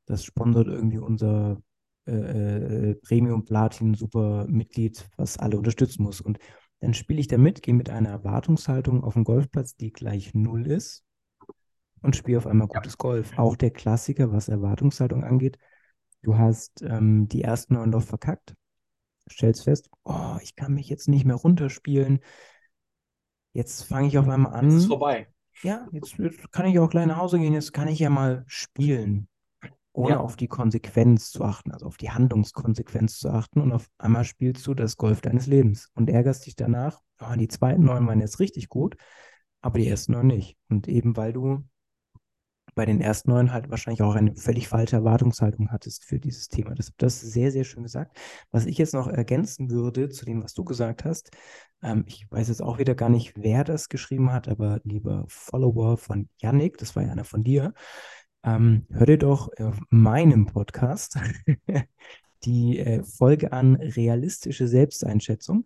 das sponsert irgendwie unser äh, äh Premium Platin Super Mitglied, was alle unterstützen muss. Und dann spiele ich damit, gehe mit einer Erwartungshaltung auf den Golfplatz, die gleich null ist und spiele auf einmal gutes Golf. Auch der Klassiker, was Erwartungshaltung angeht. Du hast ähm, die ersten neun Loch verkackt, stellst fest, oh, ich kann mich jetzt nicht mehr runterspielen. Jetzt fange ich auf einmal an. Es ist vorbei. Ja, jetzt, jetzt kann ich auch gleich nach Hause gehen, jetzt kann ich ja mal spielen ohne ja. auf die Konsequenz zu achten, also auf die Handlungskonsequenz zu achten. Und auf einmal spielst du das Golf deines Lebens und ärgerst dich danach. Oh, die zweiten neun waren jetzt richtig gut, aber die ersten neun nicht. Und eben weil du bei den ersten neun halt wahrscheinlich auch eine völlig falsche Erwartungshaltung hattest für dieses Thema. Das, das ist sehr, sehr schön gesagt. Was ich jetzt noch ergänzen würde zu dem, was du gesagt hast, ähm, ich weiß jetzt auch wieder gar nicht, wer das geschrieben hat, aber lieber Follower von Yannick, das war ja einer von dir, ähm, hör dir doch auf meinem Podcast die äh, Folge an realistische Selbsteinschätzung.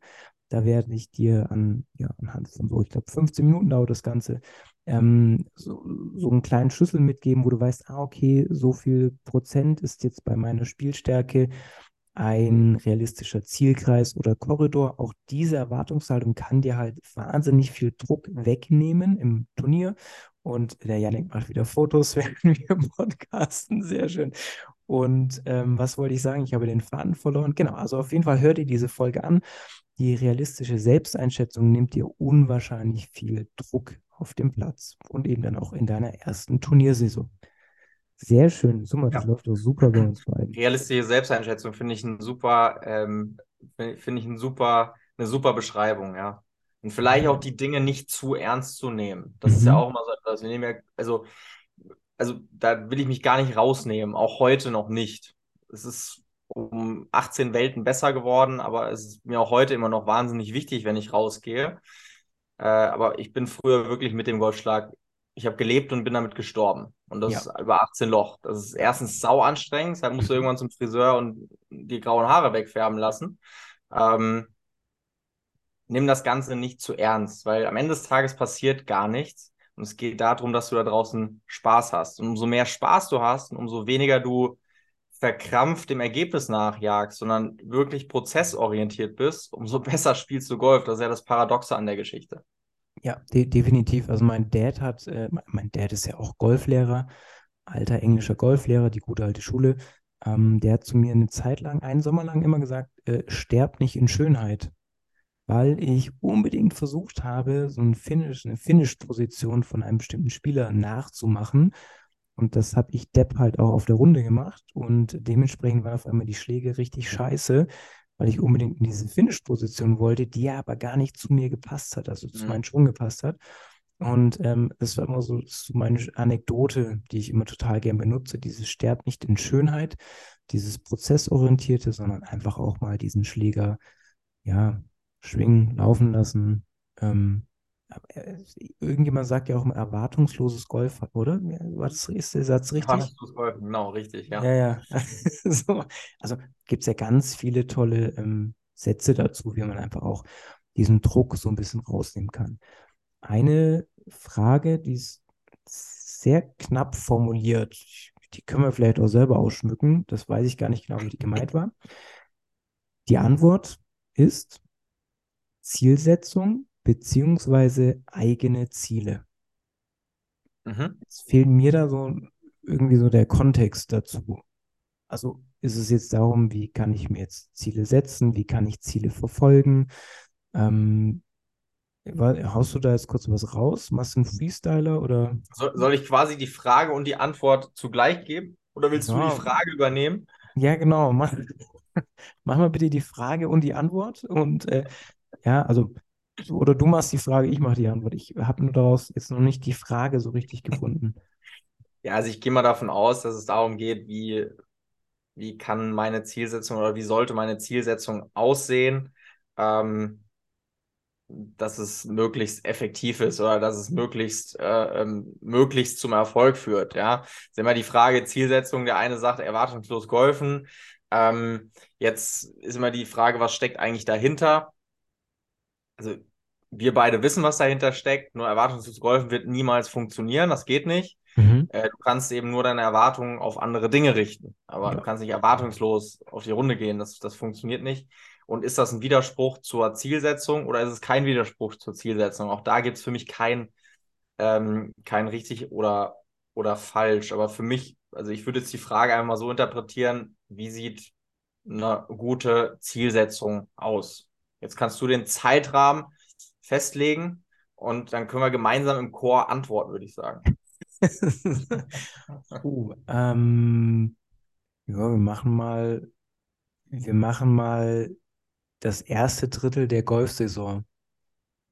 Da werde ich dir an, ja, anhand von so, ich glaube, 15 Minuten dauert das Ganze, ähm, so, so einen kleinen Schlüssel mitgeben, wo du weißt, ah, okay, so viel Prozent ist jetzt bei meiner Spielstärke ein realistischer Zielkreis oder Korridor. Auch diese Erwartungshaltung kann dir halt wahnsinnig viel Druck wegnehmen im Turnier und der Janik macht wieder Fotos, während wir podcasten. Sehr schön. Und ähm, was wollte ich sagen? Ich habe den Faden verloren. Genau, also auf jeden Fall hört ihr diese Folge an. Die realistische Selbsteinschätzung nimmt dir unwahrscheinlich viel Druck auf dem Platz und eben dann auch in deiner ersten Turniersaison. Sehr schön. Summa, das ja. läuft doch super bei uns beiden. Realistische Selbsteinschätzung finde ich ein super, ähm, finde ich ein super, eine super Beschreibung, ja. Und vielleicht auch die Dinge nicht zu ernst zu nehmen. Das mhm. ist ja auch immer so etwas. Wir nehmen ja, also, also da will ich mich gar nicht rausnehmen, auch heute noch nicht. Es ist um 18 Welten besser geworden, aber es ist mir auch heute immer noch wahnsinnig wichtig, wenn ich rausgehe. Äh, aber ich bin früher wirklich mit dem Golfschlag, ich habe gelebt und bin damit gestorben. Und das ja. ist über 18 Loch. Das ist erstens sau anstrengend, deshalb musst du irgendwann zum Friseur und die grauen Haare wegfärben lassen. Ähm, nimm das Ganze nicht zu ernst, weil am Ende des Tages passiert gar nichts. Und es geht darum, dass du da draußen Spaß hast. Und umso mehr Spaß du hast und umso weniger du verkrampft dem Ergebnis nachjagst, sondern wirklich prozessorientiert bist, umso besser spielst du Golf. Das ist ja das Paradoxe an der Geschichte. Ja, de definitiv. Also mein Dad hat, äh, mein Dad ist ja auch Golflehrer, alter englischer Golflehrer, die gute alte Schule. Ähm, der hat zu mir eine Zeit lang, einen Sommer lang immer gesagt, äh, sterb nicht in Schönheit. Weil ich unbedingt versucht habe, so ein Finish, eine Finish-Position von einem bestimmten Spieler nachzumachen und das habe ich Depp halt auch auf der Runde gemacht. Und dementsprechend war auf einmal die Schläge richtig scheiße, weil ich unbedingt in diese Finish-Position wollte, die ja aber gar nicht zu mir gepasst hat, also zu mhm. meinem Schwung gepasst hat. Und ähm, das war immer so, so meine Anekdote, die ich immer total gern benutze. Dieses Sterb nicht in Schönheit, dieses Prozessorientierte, sondern einfach auch mal diesen Schläger, ja, schwingen, laufen lassen, ähm, äh, irgendjemand sagt ja auch immer erwartungsloses Golf, oder? War das, ist der Satz richtig? Erwartungsloses Golf, genau, richtig, ja. Ja, ja. so, also gibt es ja ganz viele tolle ähm, Sätze dazu, wie man einfach auch diesen Druck so ein bisschen rausnehmen kann. Eine Frage, die ist sehr knapp formuliert, die können wir vielleicht auch selber ausschmücken, das weiß ich gar nicht genau, wie die gemeint war. Die Antwort ist Zielsetzung beziehungsweise eigene Ziele. Mhm. Es fehlt mir da so irgendwie so der Kontext dazu. Also ist es jetzt darum, wie kann ich mir jetzt Ziele setzen, wie kann ich Ziele verfolgen? Ähm, haust du da jetzt kurz was raus? Machst du einen Freestyler oder? Soll, soll ich quasi die Frage und die Antwort zugleich geben? Oder willst ja. du die Frage übernehmen? Ja, genau. Mach, mach mal bitte die Frage und die Antwort. Und äh, ja, also oder du machst die Frage, ich mache die Antwort. Ich habe nur daraus jetzt noch nicht die Frage so richtig gefunden. Ja, also ich gehe mal davon aus, dass es darum geht, wie, wie kann meine Zielsetzung oder wie sollte meine Zielsetzung aussehen, ähm, dass es möglichst effektiv ist oder dass es möglichst, äh, ähm, möglichst zum Erfolg führt. Ja, das ist immer die Frage Zielsetzung. Der eine sagt erwartungslos golfen. Ähm, jetzt ist immer die Frage, was steckt eigentlich dahinter? Also wir beide wissen, was dahinter steckt. Nur erwartungslos golfen wird niemals funktionieren. Das geht nicht. Mhm. Äh, du kannst eben nur deine Erwartungen auf andere Dinge richten. Aber ja. du kannst nicht erwartungslos auf die Runde gehen. Das, das funktioniert nicht. Und ist das ein Widerspruch zur Zielsetzung oder ist es kein Widerspruch zur Zielsetzung? Auch da gibt es für mich kein, ähm, kein richtig oder, oder falsch. Aber für mich, also ich würde jetzt die Frage einmal so interpretieren, wie sieht eine gute Zielsetzung aus? Jetzt kannst du den Zeitrahmen festlegen und dann können wir gemeinsam im Chor antworten, würde ich sagen. uh, ähm, ja, wir machen mal, wir machen mal das erste Drittel der Golfsaison.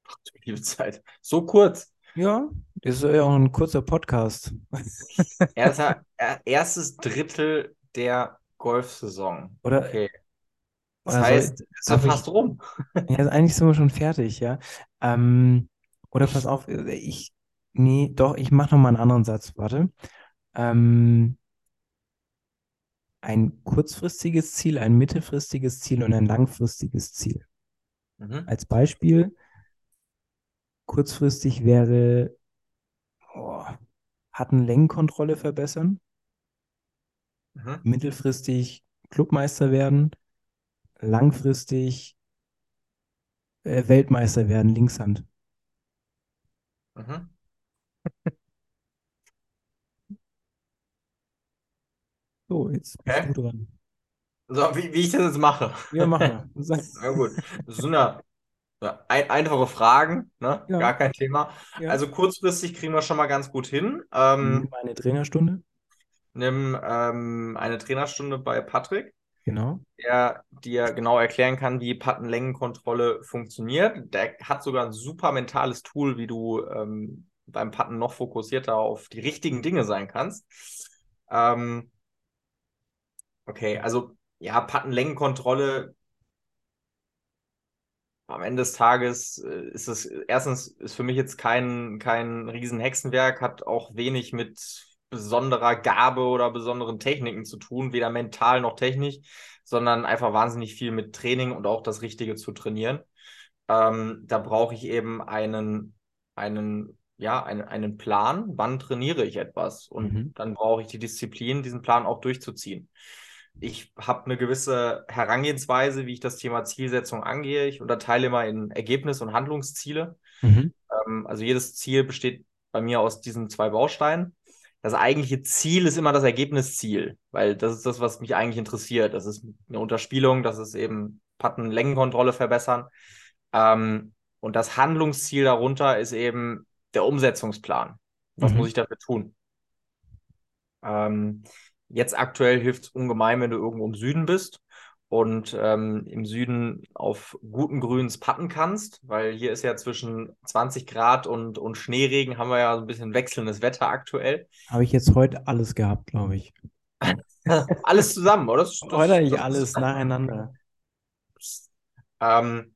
Ach du liebe Zeit. So kurz. Ja, das ist ja auch ein kurzer Podcast. Erster, erstes Drittel der Golfsaison. Oder okay. Das oder heißt, soll, ist fast ich, rum. Ja, also eigentlich sind wir schon fertig, ja. Ähm, oder pass auf, äh, ich, nee, doch, ich mache nochmal einen anderen Satz, warte. Ähm, ein kurzfristiges Ziel, ein mittelfristiges Ziel und ein langfristiges Ziel. Mhm. Als Beispiel, kurzfristig wäre oh, Längenkontrolle verbessern, mhm. mittelfristig Clubmeister werden langfristig äh, Weltmeister werden, Linkshand. Mhm. So, jetzt bist du dran. So, wie, wie ich das jetzt mache. Ja, mach mal. Na gut. Das sind ja ein, einfache Fragen, ne? Ja. Gar kein Thema. Ja. Also kurzfristig kriegen wir schon mal ganz gut hin. Ähm, nimm eine Trainerstunde. Nimm ähm, eine Trainerstunde bei Patrick. Genau. Der dir genau erklären kann, wie Puttenlängenkontrolle funktioniert. Der hat sogar ein super mentales Tool, wie du ähm, beim Putten noch fokussierter auf die richtigen Dinge sein kannst. Ähm, okay, also ja, Puttenlängenkontrolle am Ende des Tages äh, ist es erstens ist für mich jetzt kein, kein Riesenhexenwerk, hat auch wenig mit besonderer Gabe oder besonderen Techniken zu tun, weder mental noch technisch, sondern einfach wahnsinnig viel mit Training und auch das Richtige zu trainieren. Ähm, da brauche ich eben einen, einen, ja, einen, einen Plan, wann trainiere ich etwas. Und mhm. dann brauche ich die Disziplin, diesen Plan auch durchzuziehen. Ich habe eine gewisse Herangehensweise, wie ich das Thema Zielsetzung angehe. Ich unterteile immer in Ergebnis- und Handlungsziele. Mhm. Ähm, also jedes Ziel besteht bei mir aus diesen zwei Bausteinen das eigentliche Ziel ist immer das Ergebnisziel, weil das ist das, was mich eigentlich interessiert. Das ist eine Unterspielung, das ist eben Patten-Längenkontrolle verbessern. Ähm, und das Handlungsziel darunter ist eben der Umsetzungsplan. Was mhm. muss ich dafür tun? Ähm, jetzt aktuell hilft es ungemein, wenn du irgendwo im Süden bist und ähm, im Süden auf guten Grüns patten kannst, weil hier ist ja zwischen 20 Grad und, und Schneeregen haben wir ja so ein bisschen wechselndes Wetter aktuell. Habe ich jetzt heute alles gehabt, glaube ich. alles zusammen, oder? Das, das, heute eigentlich alles nacheinander. Ähm,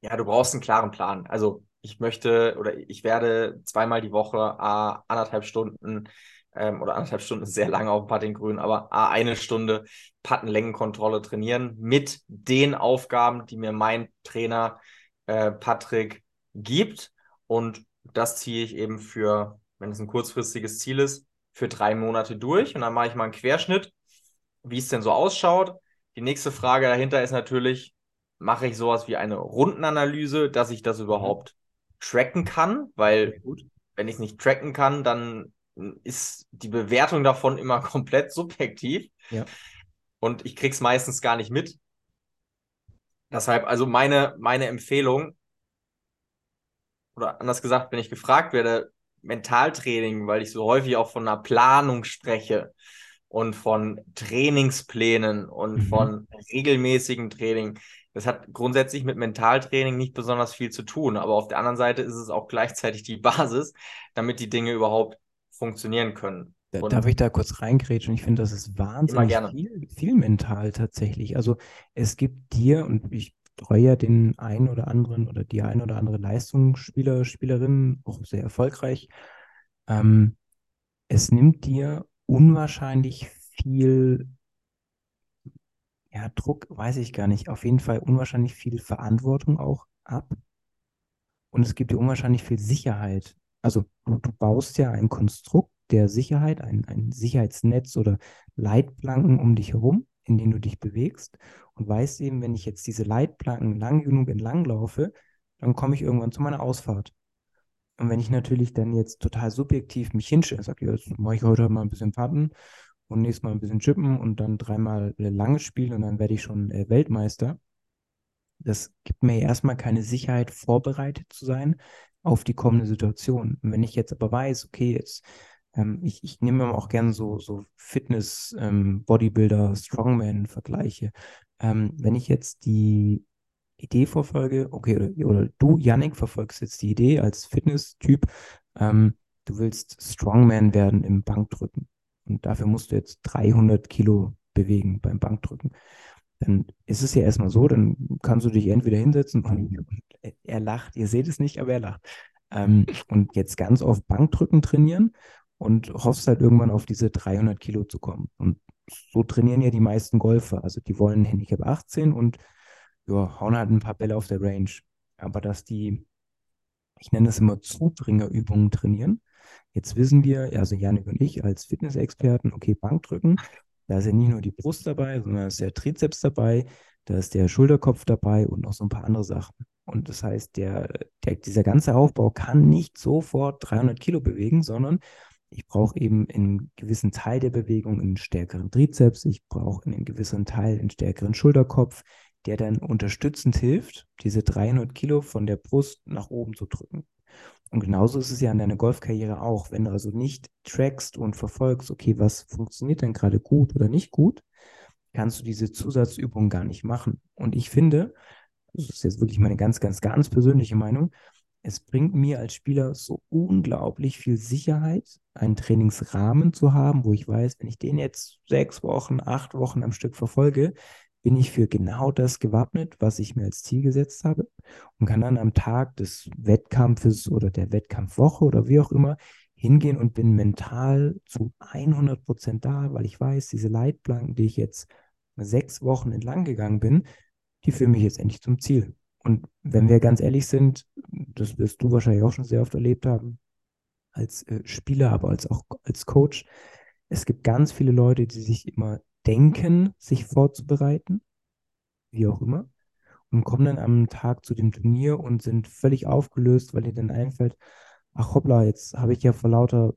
ja, du brauchst einen klaren Plan. Also ich möchte oder ich werde zweimal die Woche äh, anderthalb Stunden ähm, oder anderthalb Stunden ist sehr lange auf dem Puttinggrün, aber eine Stunde Puttenlängenkontrolle trainieren mit den Aufgaben, die mir mein Trainer äh, Patrick gibt. Und das ziehe ich eben für, wenn es ein kurzfristiges Ziel ist, für drei Monate durch. Und dann mache ich mal einen Querschnitt, wie es denn so ausschaut. Die nächste Frage dahinter ist natürlich, mache ich sowas wie eine Rundenanalyse, dass ich das mhm. überhaupt tracken kann, weil wenn ich es nicht tracken kann, dann ist die Bewertung davon immer komplett subjektiv. Ja. Und ich krieg's meistens gar nicht mit. Deshalb, also meine, meine Empfehlung, oder anders gesagt, wenn ich gefragt werde, Mentaltraining, weil ich so häufig auch von einer Planung spreche und von Trainingsplänen und mhm. von regelmäßigen Training. Das hat grundsätzlich mit Mentaltraining nicht besonders viel zu tun, aber auf der anderen Seite ist es auch gleichzeitig die Basis, damit die Dinge überhaupt funktionieren können. Und Darf ich da kurz reingrätschen? Ich finde, das ist wahnsinnig viel, viel mental tatsächlich. Also es gibt dir, und ich betreue ja den einen oder anderen oder die ein oder andere Leistungsspieler, Spielerin, auch sehr erfolgreich. Ähm, es nimmt dir unwahrscheinlich viel, ja, Druck, weiß ich gar nicht, auf jeden Fall unwahrscheinlich viel Verantwortung auch ab. Und es gibt dir unwahrscheinlich viel Sicherheit. Also du, du baust ja ein Konstrukt der Sicherheit, ein, ein Sicherheitsnetz oder Leitplanken um dich herum, in denen du dich bewegst und weißt eben, wenn ich jetzt diese Leitplanken lang genug entlang laufe, dann komme ich irgendwann zu meiner Ausfahrt. Und wenn ich natürlich dann jetzt total subjektiv mich hinstelle, sage, ja, jetzt mache ich heute mal ein bisschen Patten und nächstes Mal ein bisschen Chippen und dann dreimal langes Spiel und dann werde ich schon äh, Weltmeister. Das gibt mir erstmal keine Sicherheit, vorbereitet zu sein auf die kommende Situation. Und wenn ich jetzt aber weiß, okay, jetzt ähm, ich, ich nehme auch gerne so, so Fitness, ähm, Bodybuilder, Strongman-Vergleiche. Ähm, wenn ich jetzt die Idee verfolge, okay, oder, oder du, Yannick, verfolgst jetzt die Idee als Fitness-Typ, ähm, du willst Strongman werden im Bankdrücken. Und dafür musst du jetzt 300 Kilo bewegen beim Bankdrücken. Dann ist es ja erstmal so, dann kannst du dich entweder hinsetzen und er lacht, ihr seht es nicht, aber er lacht. Ähm, und jetzt ganz auf Bankdrücken trainieren und hoffst halt irgendwann auf diese 300 Kilo zu kommen. Und so trainieren ja die meisten Golfer. Also die wollen Handicap 18 und ja, hauen halt ein paar Bälle auf der Range. Aber dass die, ich nenne das immer Zubringerübungen trainieren. Jetzt wissen wir, also Janik und ich als Fitnessexperten, okay, Bankdrücken, da ist ja nicht nur die Brust dabei, sondern da ist der Trizeps dabei, da ist der Schulterkopf dabei und noch so ein paar andere Sachen. Und das heißt, der, der, dieser ganze Aufbau kann nicht sofort 300 Kilo bewegen, sondern ich brauche eben in einem gewissen Teil der Bewegung einen stärkeren Trizeps, ich brauche in einem gewissen Teil einen stärkeren Schulterkopf, der dann unterstützend hilft, diese 300 Kilo von der Brust nach oben zu drücken. Und genauso ist es ja in deiner Golfkarriere auch. Wenn du also nicht trackst und verfolgst, okay, was funktioniert denn gerade gut oder nicht gut, kannst du diese Zusatzübung gar nicht machen. Und ich finde, das ist jetzt wirklich meine ganz, ganz, ganz persönliche Meinung, es bringt mir als Spieler so unglaublich viel Sicherheit, einen Trainingsrahmen zu haben, wo ich weiß, wenn ich den jetzt sechs Wochen, acht Wochen am Stück verfolge, bin ich für genau das gewappnet, was ich mir als Ziel gesetzt habe und kann dann am Tag des Wettkampfes oder der Wettkampfwoche oder wie auch immer hingehen und bin mental zu 100 Prozent da, weil ich weiß, diese Leitplanken, die ich jetzt sechs Wochen entlang gegangen bin, die führen mich jetzt endlich zum Ziel. Und wenn wir ganz ehrlich sind, das wirst du wahrscheinlich auch schon sehr oft erlebt haben, als äh, Spieler, aber als auch als Coach, es gibt ganz viele Leute, die sich immer denken, sich vorzubereiten, wie auch immer, und kommen dann am Tag zu dem Turnier und sind völlig aufgelöst, weil ihnen dann einfällt, ach hoppla, jetzt habe ich ja vor lauter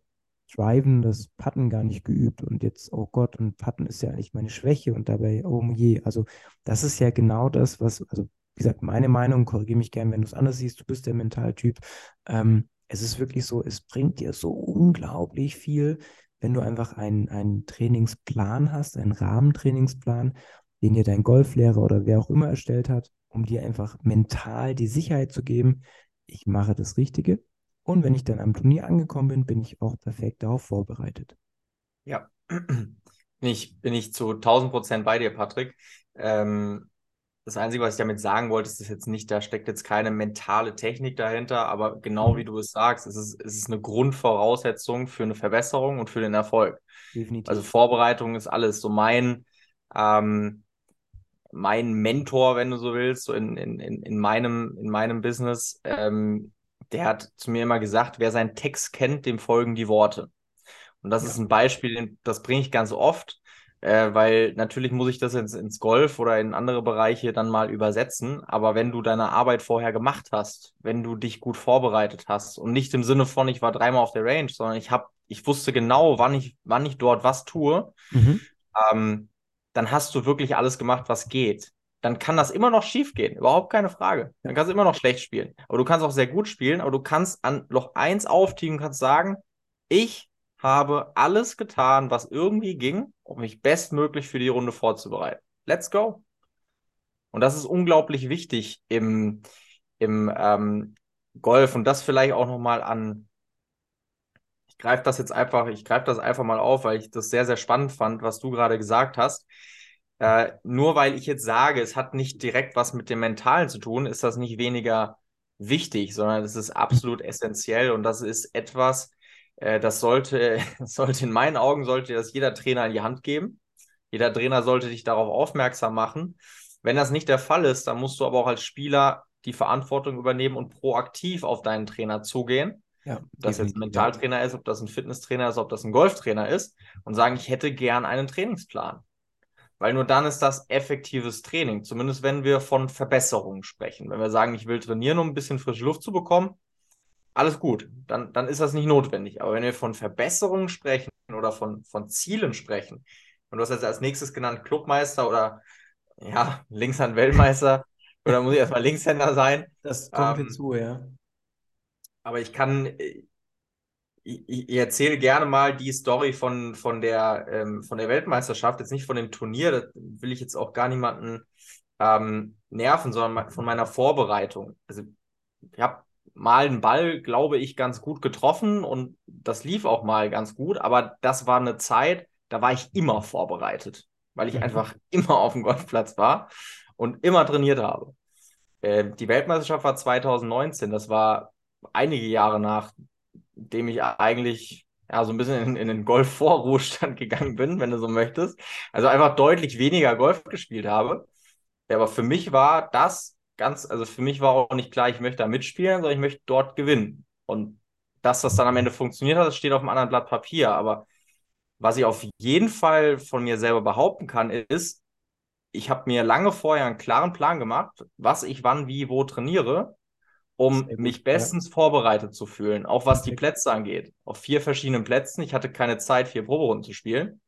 Driven das Putten gar nicht geübt und jetzt, oh Gott, und Putten ist ja eigentlich meine Schwäche und dabei, oh je, also das ist ja genau das, was, also wie gesagt, meine Meinung, korrigiere mich gern, wenn du es anders siehst, du bist der Mentaltyp. Ähm, es ist wirklich so, es bringt dir so unglaublich viel, wenn du einfach einen, einen Trainingsplan hast, einen Rahmentrainingsplan, den dir dein Golflehrer oder wer auch immer erstellt hat, um dir einfach mental die Sicherheit zu geben, ich mache das Richtige. Und wenn ich dann am Turnier angekommen bin, bin ich auch perfekt darauf vorbereitet. Ja, bin ich, bin ich zu 1000 Prozent bei dir, Patrick. Ähm, das Einzige, was ich damit sagen wollte, ist, dass jetzt nicht, da steckt jetzt keine mentale Technik dahinter, aber genau mhm. wie du es sagst, es ist, es ist eine Grundvoraussetzung für eine Verbesserung und für den Erfolg. Definitiv. Also Vorbereitung ist alles. So mein, ähm, mein Mentor, wenn du so willst, so in, in, in, meinem, in meinem Business, ähm, der hat zu mir immer gesagt, wer seinen Text kennt, dem folgen die Worte. Und das ja. ist ein Beispiel, das bringe ich ganz oft äh, weil natürlich muss ich das jetzt ins Golf oder in andere Bereiche dann mal übersetzen. Aber wenn du deine Arbeit vorher gemacht hast, wenn du dich gut vorbereitet hast und nicht im Sinne von, ich war dreimal auf der Range, sondern ich habe, ich wusste genau, wann ich, wann ich dort was tue, mhm. ähm, dann hast du wirklich alles gemacht, was geht. Dann kann das immer noch schief gehen, überhaupt keine Frage. Dann kannst du immer noch schlecht spielen. Aber du kannst auch sehr gut spielen, aber du kannst an Loch 1 auftiegen und kannst sagen, ich habe alles getan, was irgendwie ging, um mich bestmöglich für die Runde vorzubereiten. Let's go. Und das ist unglaublich wichtig im, im ähm, Golf und das vielleicht auch nochmal an. Ich greife das jetzt einfach, ich greife das einfach mal auf, weil ich das sehr, sehr spannend fand, was du gerade gesagt hast. Äh, nur weil ich jetzt sage, es hat nicht direkt was mit dem Mentalen zu tun, ist das nicht weniger wichtig, sondern es ist absolut essentiell und das ist etwas, äh, das sollte, sollte in meinen Augen, sollte das jeder Trainer in die Hand geben. Jeder Trainer sollte dich darauf aufmerksam machen. Wenn das nicht der Fall ist, dann musst du aber auch als Spieler die Verantwortung übernehmen und proaktiv auf deinen Trainer zugehen. Ja, ob das jetzt ein Mentaltrainer ja. ist, ob das ein Fitnesstrainer ist, ob das ein Golftrainer ist und sagen, ich hätte gern einen Trainingsplan. Weil nur dann ist das effektives Training. Zumindest wenn wir von Verbesserungen sprechen. Wenn wir sagen, ich will trainieren, um ein bisschen frische Luft zu bekommen, alles gut, dann, dann ist das nicht notwendig. Aber wenn wir von Verbesserungen sprechen oder von, von Zielen sprechen, und du hast jetzt als nächstes genannt Clubmeister oder ja, Linkshand Weltmeister, oder muss ich erstmal Linkshänder sein? Das kommt ähm, hinzu, ja. Aber ich kann, ich, ich, erzähle gerne mal die Story von, von, der, ähm, von der Weltmeisterschaft, jetzt nicht von dem Turnier, das will ich jetzt auch gar niemanden ähm, nerven, sondern von meiner Vorbereitung. Also ich habe mal einen Ball, glaube ich, ganz gut getroffen und das lief auch mal ganz gut, aber das war eine Zeit, da war ich immer vorbereitet, weil ich mhm. einfach immer auf dem Golfplatz war und immer trainiert habe. Äh, die Weltmeisterschaft war 2019, das war einige Jahre nachdem ich eigentlich ja, so ein bisschen in, in den Golf-Vorruhestand gegangen bin, wenn du so möchtest. Also einfach deutlich weniger Golf gespielt habe. Aber für mich war das ganz, also für mich war auch nicht klar, ich möchte da mitspielen, sondern ich möchte dort gewinnen. Und dass das dann am Ende funktioniert hat, das steht auf einem anderen Blatt Papier. Aber was ich auf jeden Fall von mir selber behaupten kann, ist, ich habe mir lange vorher einen klaren Plan gemacht, was ich wann, wie, wo trainiere, um gut, mich bestens ja. vorbereitet zu fühlen, auch was die Plätze angeht. Auf vier verschiedenen Plätzen. Ich hatte keine Zeit, vier Proberunden zu spielen.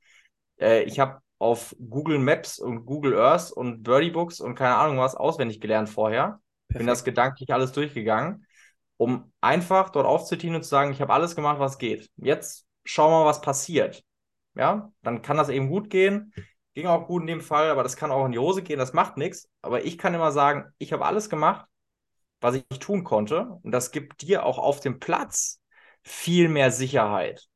Äh, ich habe auf Google Maps und Google Earth und Birdie Books und keine Ahnung was auswendig gelernt vorher. Perfekt. Bin das gedanklich alles durchgegangen, um einfach dort aufzutiehen und zu sagen, ich habe alles gemacht, was geht. Jetzt schauen wir mal, was passiert. Ja, dann kann das eben gut gehen. Ging auch gut in dem Fall, aber das kann auch in die Hose gehen, das macht nichts. Aber ich kann immer sagen, ich habe alles gemacht, was ich tun konnte. Und das gibt dir auch auf dem Platz viel mehr Sicherheit.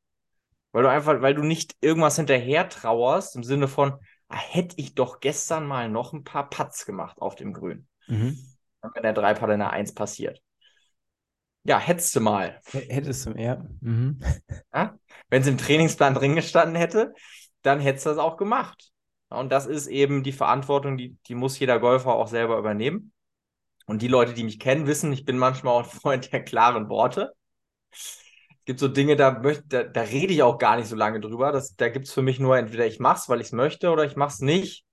Weil du einfach, weil du nicht irgendwas hinterher trauerst, im Sinne von, ah, hätte ich doch gestern mal noch ein paar Putts gemacht auf dem Grün. Mhm. Wenn der Dreipad in der Eins passiert. Ja, hättest du mal. Hättest du, ja. Mhm. ja? Wenn es im Trainingsplan drin gestanden hätte, dann hättest du das auch gemacht. Und das ist eben die Verantwortung, die, die muss jeder Golfer auch selber übernehmen. Und die Leute, die mich kennen, wissen, ich bin manchmal auch ein Freund der klaren Worte. Es gibt so Dinge, da, möchte, da, da rede ich auch gar nicht so lange drüber. Das, da gibt es für mich nur entweder ich mache es, weil ich es möchte, oder ich mache es nicht.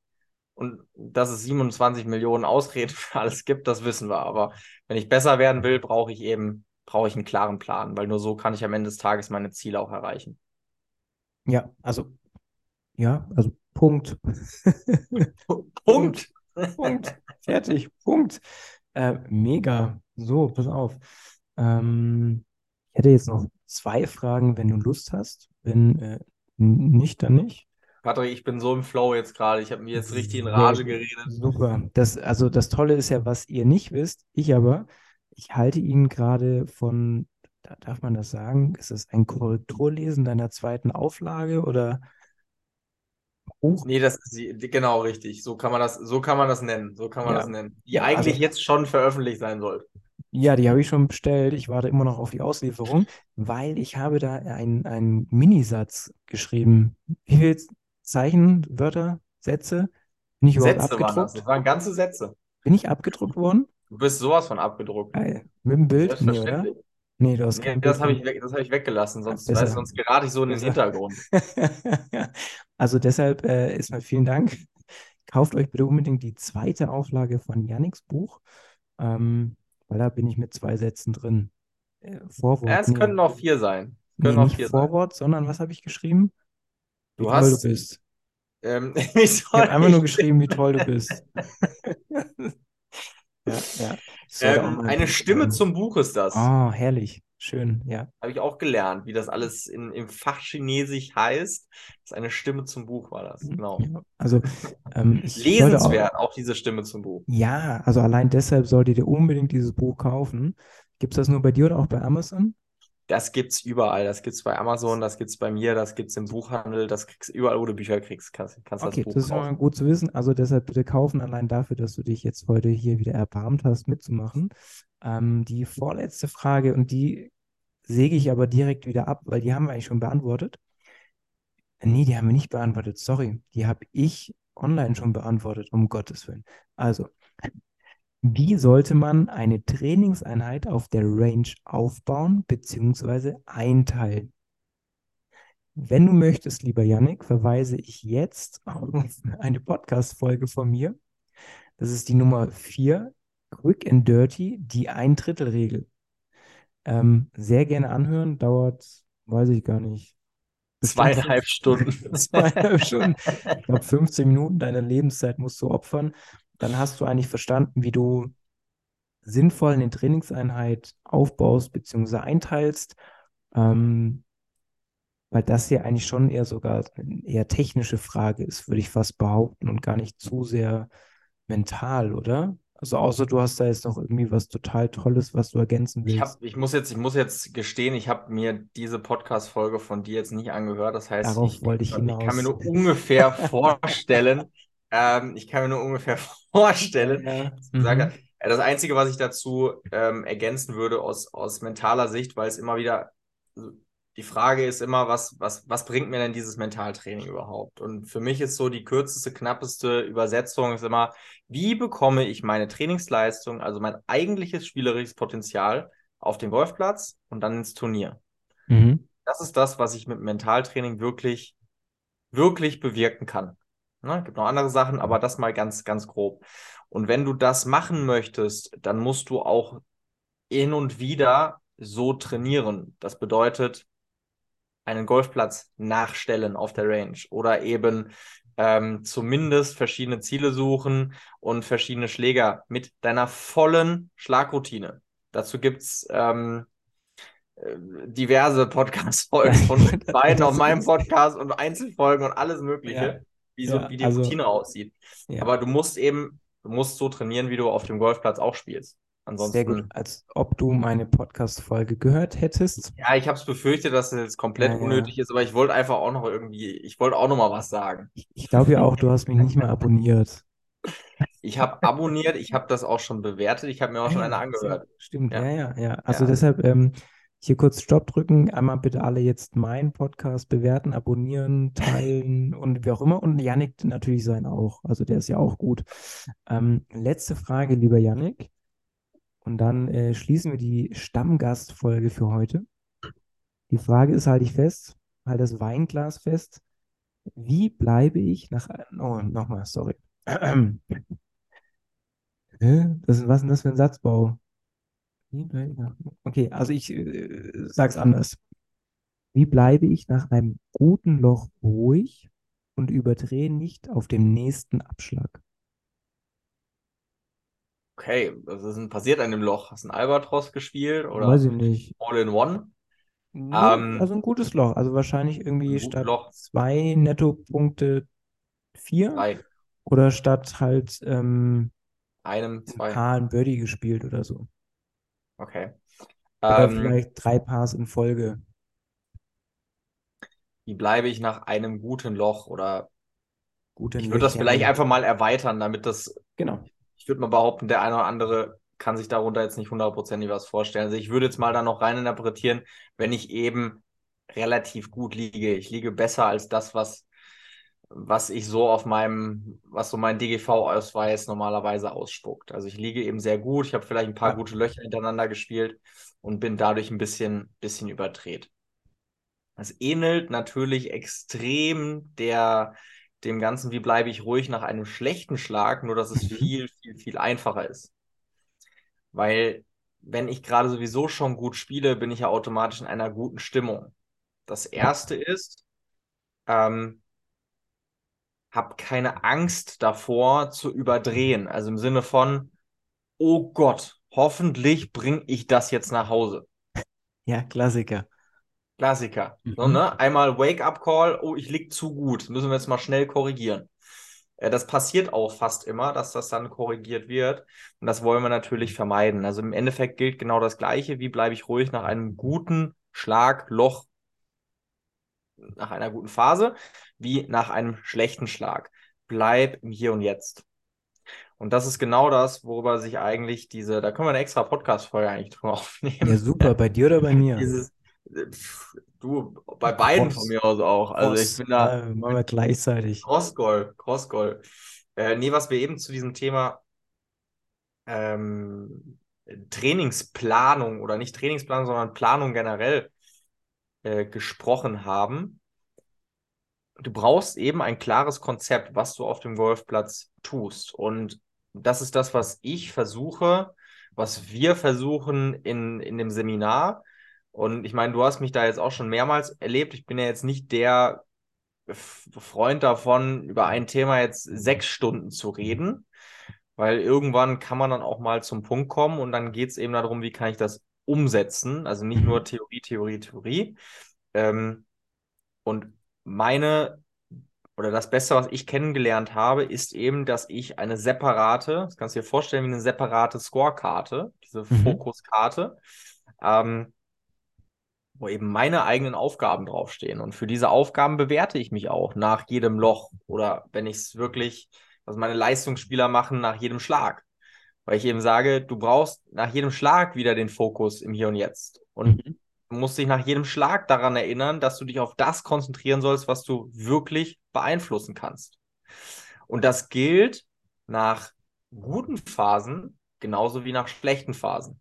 Und dass es 27 Millionen Ausreden für alles gibt, das wissen wir. Aber wenn ich besser werden will, brauche ich eben brauche ich einen klaren Plan, weil nur so kann ich am Ende des Tages meine Ziele auch erreichen. Ja, also ja, also Punkt. Punkt. Punkt. Fertig. Punkt. Äh, mega. So, pass auf. Ähm, ich hätte jetzt noch zwei Fragen, wenn du Lust hast. Wenn äh, nicht, dann nicht. Patrick, ich bin so im Flow jetzt gerade. Ich habe mir jetzt richtig in Rage geredet. Super. Das, also das Tolle ist ja, was ihr nicht wisst, ich aber, ich halte ihn gerade von, darf man das sagen? Ist es ein Korrekturlesen deiner zweiten Auflage oder? Buch? Nee, das ist genau richtig. So kann man das, so kann man das nennen. So kann man ja. das nennen. Die ja, eigentlich also, jetzt schon veröffentlicht sein sollte. Ja, die habe ich schon bestellt. Ich warte immer noch auf die Auslieferung, weil ich habe da einen Minisatz geschrieben. Wie viele Zeichen, Wörter, Sätze? Bin ich überhaupt Sätze abgedruckt? Waren das. das waren ganze Sätze. Bin ich abgedruckt worden? Du bist sowas von abgedruckt. Geil. Mit dem Bild? Nee, oder? Nee, du hast nee, Das habe ich, weg, hab ich weggelassen, sonst, weißt, sonst gerate ich so in den Hintergrund. also deshalb äh, erstmal vielen Dank. Kauft euch bitte unbedingt die zweite Auflage von Yannicks Buch, ähm, weil da bin ich mit zwei Sätzen drin. Äh, Vorwort. Ja, es nee, können auch vier sein. Können nee, nicht Vorwort, sein. sondern was habe ich geschrieben? Wie du toll hast, du bist. Ähm, ich habe einfach nur geschrieben, wie toll du bist. Ja, ja. Ähm, eine Stimme zum Buch ist das. Oh, herrlich. Schön, ja. Habe ich auch gelernt, wie das alles in, im Fachchinesisch heißt. Das ist eine Stimme zum Buch, war das, genau. Ja, also ähm, lesenswert auch, auch, diese Stimme zum Buch. Ja, also allein deshalb solltet ihr unbedingt dieses Buch kaufen. Gibt es das nur bei dir oder auch bei Amazon? Das gibt's überall. Das gibt's bei Amazon, das gibt's bei mir, das gibt's im Buchhandel, das kriegst überall, wo du Bücher kriegst, kannst, kannst okay, das Buch das ist mal gut zu wissen. Also deshalb bitte kaufen, allein dafür, dass du dich jetzt heute hier wieder erbarmt hast, mitzumachen. Ähm, die vorletzte Frage, und die säge ich aber direkt wieder ab, weil die haben wir eigentlich schon beantwortet. Nee, die haben wir nicht beantwortet. Sorry, die habe ich online schon beantwortet, um Gottes Willen. Also, wie sollte man eine Trainingseinheit auf der Range aufbauen bzw. einteilen? Wenn du möchtest, lieber Yannick, verweise ich jetzt auf eine Podcast-Folge von mir. Das ist die Nummer 4, Quick and Dirty, die Ein-Drittel-Regel. Ähm, sehr gerne anhören, dauert, weiß ich gar nicht. Zweieinhalb Stunden. Zweieinhalb Stunden. Ich glaube, 15 Minuten deiner Lebenszeit musst du opfern dann hast du eigentlich verstanden, wie du sinnvoll eine Trainingseinheit aufbaust bzw. einteilst. Ähm, weil das ja eigentlich schon eher sogar eine eher technische Frage ist, würde ich fast behaupten, und gar nicht zu sehr mental, oder? Also außer du hast da jetzt noch irgendwie was total Tolles, was du ergänzen willst. Ich, hab, ich muss, jetzt, ich muss jetzt gestehen, ich habe mir diese Podcast-Folge von dir jetzt nicht angehört. Das heißt, Darauf ich, wollte ich, ich, ich kann mir nur ungefähr vorstellen, ähm, ich kann mir nur ungefähr vorstellen. Ja. Mhm. Sage, das Einzige, was ich dazu ähm, ergänzen würde aus, aus mentaler Sicht, weil es immer wieder, die Frage ist immer, was, was, was bringt mir denn dieses Mentaltraining überhaupt? Und für mich ist so die kürzeste, knappeste Übersetzung ist immer, wie bekomme ich meine Trainingsleistung, also mein eigentliches spielerisches Potenzial auf den Golfplatz und dann ins Turnier? Mhm. Das ist das, was ich mit Mentaltraining wirklich, wirklich bewirken kann. Ne? Gibt noch andere Sachen, aber das mal ganz, ganz grob. Und wenn du das machen möchtest, dann musst du auch hin und wieder so trainieren. Das bedeutet, einen Golfplatz nachstellen auf der Range oder eben ähm, zumindest verschiedene Ziele suchen und verschiedene Schläger mit deiner vollen Schlagroutine. Dazu gibt es ähm, äh, diverse Podcast-Folgen von beiden auf meinem Podcast und Einzelfolgen und alles Mögliche. Wie, so, ja, wie die also, Routine aussieht. ja. Aber du musst eben, du musst so trainieren, wie du auf dem Golfplatz auch spielst. Sehr gut, Ansonsten, als ob du meine Podcast-Folge gehört hättest. ja, ich habe es befürchtet, dass es jetzt komplett Ja, unnötig ist, aber ich wollte einfach auch noch irgendwie, ich wollte auch noch mal was sagen. Ich, ich glaube ja auch, du hast mich nicht mal abonniert. Ich habe abonniert, ich habe das auch schon bewertet, ich habe mir auch schon eine angehört. Stimmt, Ja. ja, ja. Also deshalb ähm, hier kurz Stopp drücken. Einmal bitte alle jetzt meinen Podcast bewerten, abonnieren, teilen und wie auch immer. Und Yannick natürlich sein auch. Also der ist ja auch gut. Ähm, letzte Frage, lieber Yannick. Und dann äh, schließen wir die Stammgastfolge für heute. Die Frage ist, halte ich fest, halt das Weinglas fest. Wie bleibe ich nach. Oh, nochmal, sorry. Das was ist denn das für ein Satzbau? Wie bleibe ich nach, okay, also ich äh, sag's anders. Wie bleibe ich nach einem guten Loch ruhig und überdrehe nicht auf dem nächsten Abschlag? Okay, was ist denn passiert an dem Loch? Hast du einen Albatros gespielt oder Weiß ich nicht. All in One? Nee, Ähm, also ein gutes Loch. Also wahrscheinlich irgendwie ein statt Loch. zwei Nettopunkte vier Drei, oder statt halt ähm, einem, ein zwei. Paar ein Birdie gespielt oder so. Okay. Oder Ähm, vielleicht drei Pars in Folge. wie bleibe ich nach einem guten Loch? Oder Guten ich würde das vielleicht einfach mal erweitern, damit das, Genau. ich würde mal behaupten, der eine oder andere kann sich darunter jetzt nicht hundertprozentig was vorstellen. Also ich würde jetzt mal da noch rein interpretieren, wenn ich eben relativ gut liege. Ich liege besser als das, was, was ich so auf meinem, was so mein DGV-Ausweis normalerweise ausspuckt. Also ich liege eben sehr gut. Ich habe vielleicht ein paar Ja. gute Löcher hintereinander gespielt und bin dadurch ein bisschen, bisschen überdreht. Es ähnelt natürlich extrem der, dem Ganzen, wie bleibe ich ruhig nach einem schlechten Schlag, nur dass es Mhm. viel, viel, viel einfacher ist. Weil, wenn ich gerade sowieso schon gut spiele, bin ich ja automatisch in einer guten Stimmung. Das erste ist, ähm, hab keine Angst davor zu überdrehen. Also im Sinne von, oh Gott, hoffentlich bringe ich das jetzt nach Hause. Ja, Klassiker. Klassiker. So, Mhm. ne? Einmal Wake-up-Call, oh, ich lieg zu gut. Müssen wir jetzt mal schnell korrigieren. Äh, Das passiert auch fast immer, dass das dann korrigiert wird. Und das wollen wir natürlich vermeiden. Also im Endeffekt gilt genau das Gleiche. Wie bleibe ich ruhig nach einem guten Schlag, Loch, nach einer guten Phase, wie nach einem schlechten Schlag. Bleib im Hier und Jetzt. Und das ist genau das, worüber sich eigentlich diese, da können wir eine extra Podcast-Folge eigentlich drüber aufnehmen. Ja, super. Bei dir oder bei mir? Dieses, äh, du, bei beiden von Cross. mir aus auch. Also ich Cross. bin da Ja, machen wir gleichzeitig. Crossgoal, Crossgoal. Äh, nee, was wir eben zu diesem Thema ähm, Trainingsplanung oder nicht Trainingsplanung, sondern Planung generell äh, gesprochen haben. Du brauchst eben ein klares Konzept, was du auf dem Golfplatz tust. Und das ist das, was ich versuche, was wir versuchen in, in dem Seminar. Und ich meine, du hast mich da jetzt auch schon mehrmals erlebt. Ich bin ja jetzt nicht der Freund davon, über ein Thema jetzt sechs Stunden zu reden, weil irgendwann kann man dann auch mal zum Punkt kommen und dann geht es eben darum, wie kann ich das umsetzen. Also nicht nur Theorie, Theorie, Theorie. Ähm, und meine oder das Beste, was ich kennengelernt habe, ist eben, dass ich eine separate, das kannst du dir vorstellen wie eine separate Scorekarte, diese Mhm. Fokuskarte, ähm, wo eben meine eigenen Aufgaben draufstehen. Und für diese Aufgaben bewerte ich mich auch nach jedem Loch oder wenn ich es wirklich, was meine Leistungsspieler machen, nach jedem Schlag. Weil ich eben sage, du brauchst nach jedem Schlag wieder den Fokus im Hier und Jetzt. Und Mhm. Du musst dich nach jedem Schlag daran erinnern, dass du dich auf das konzentrieren sollst, was du wirklich beeinflussen kannst. Und das gilt nach guten Phasen genauso wie nach schlechten Phasen.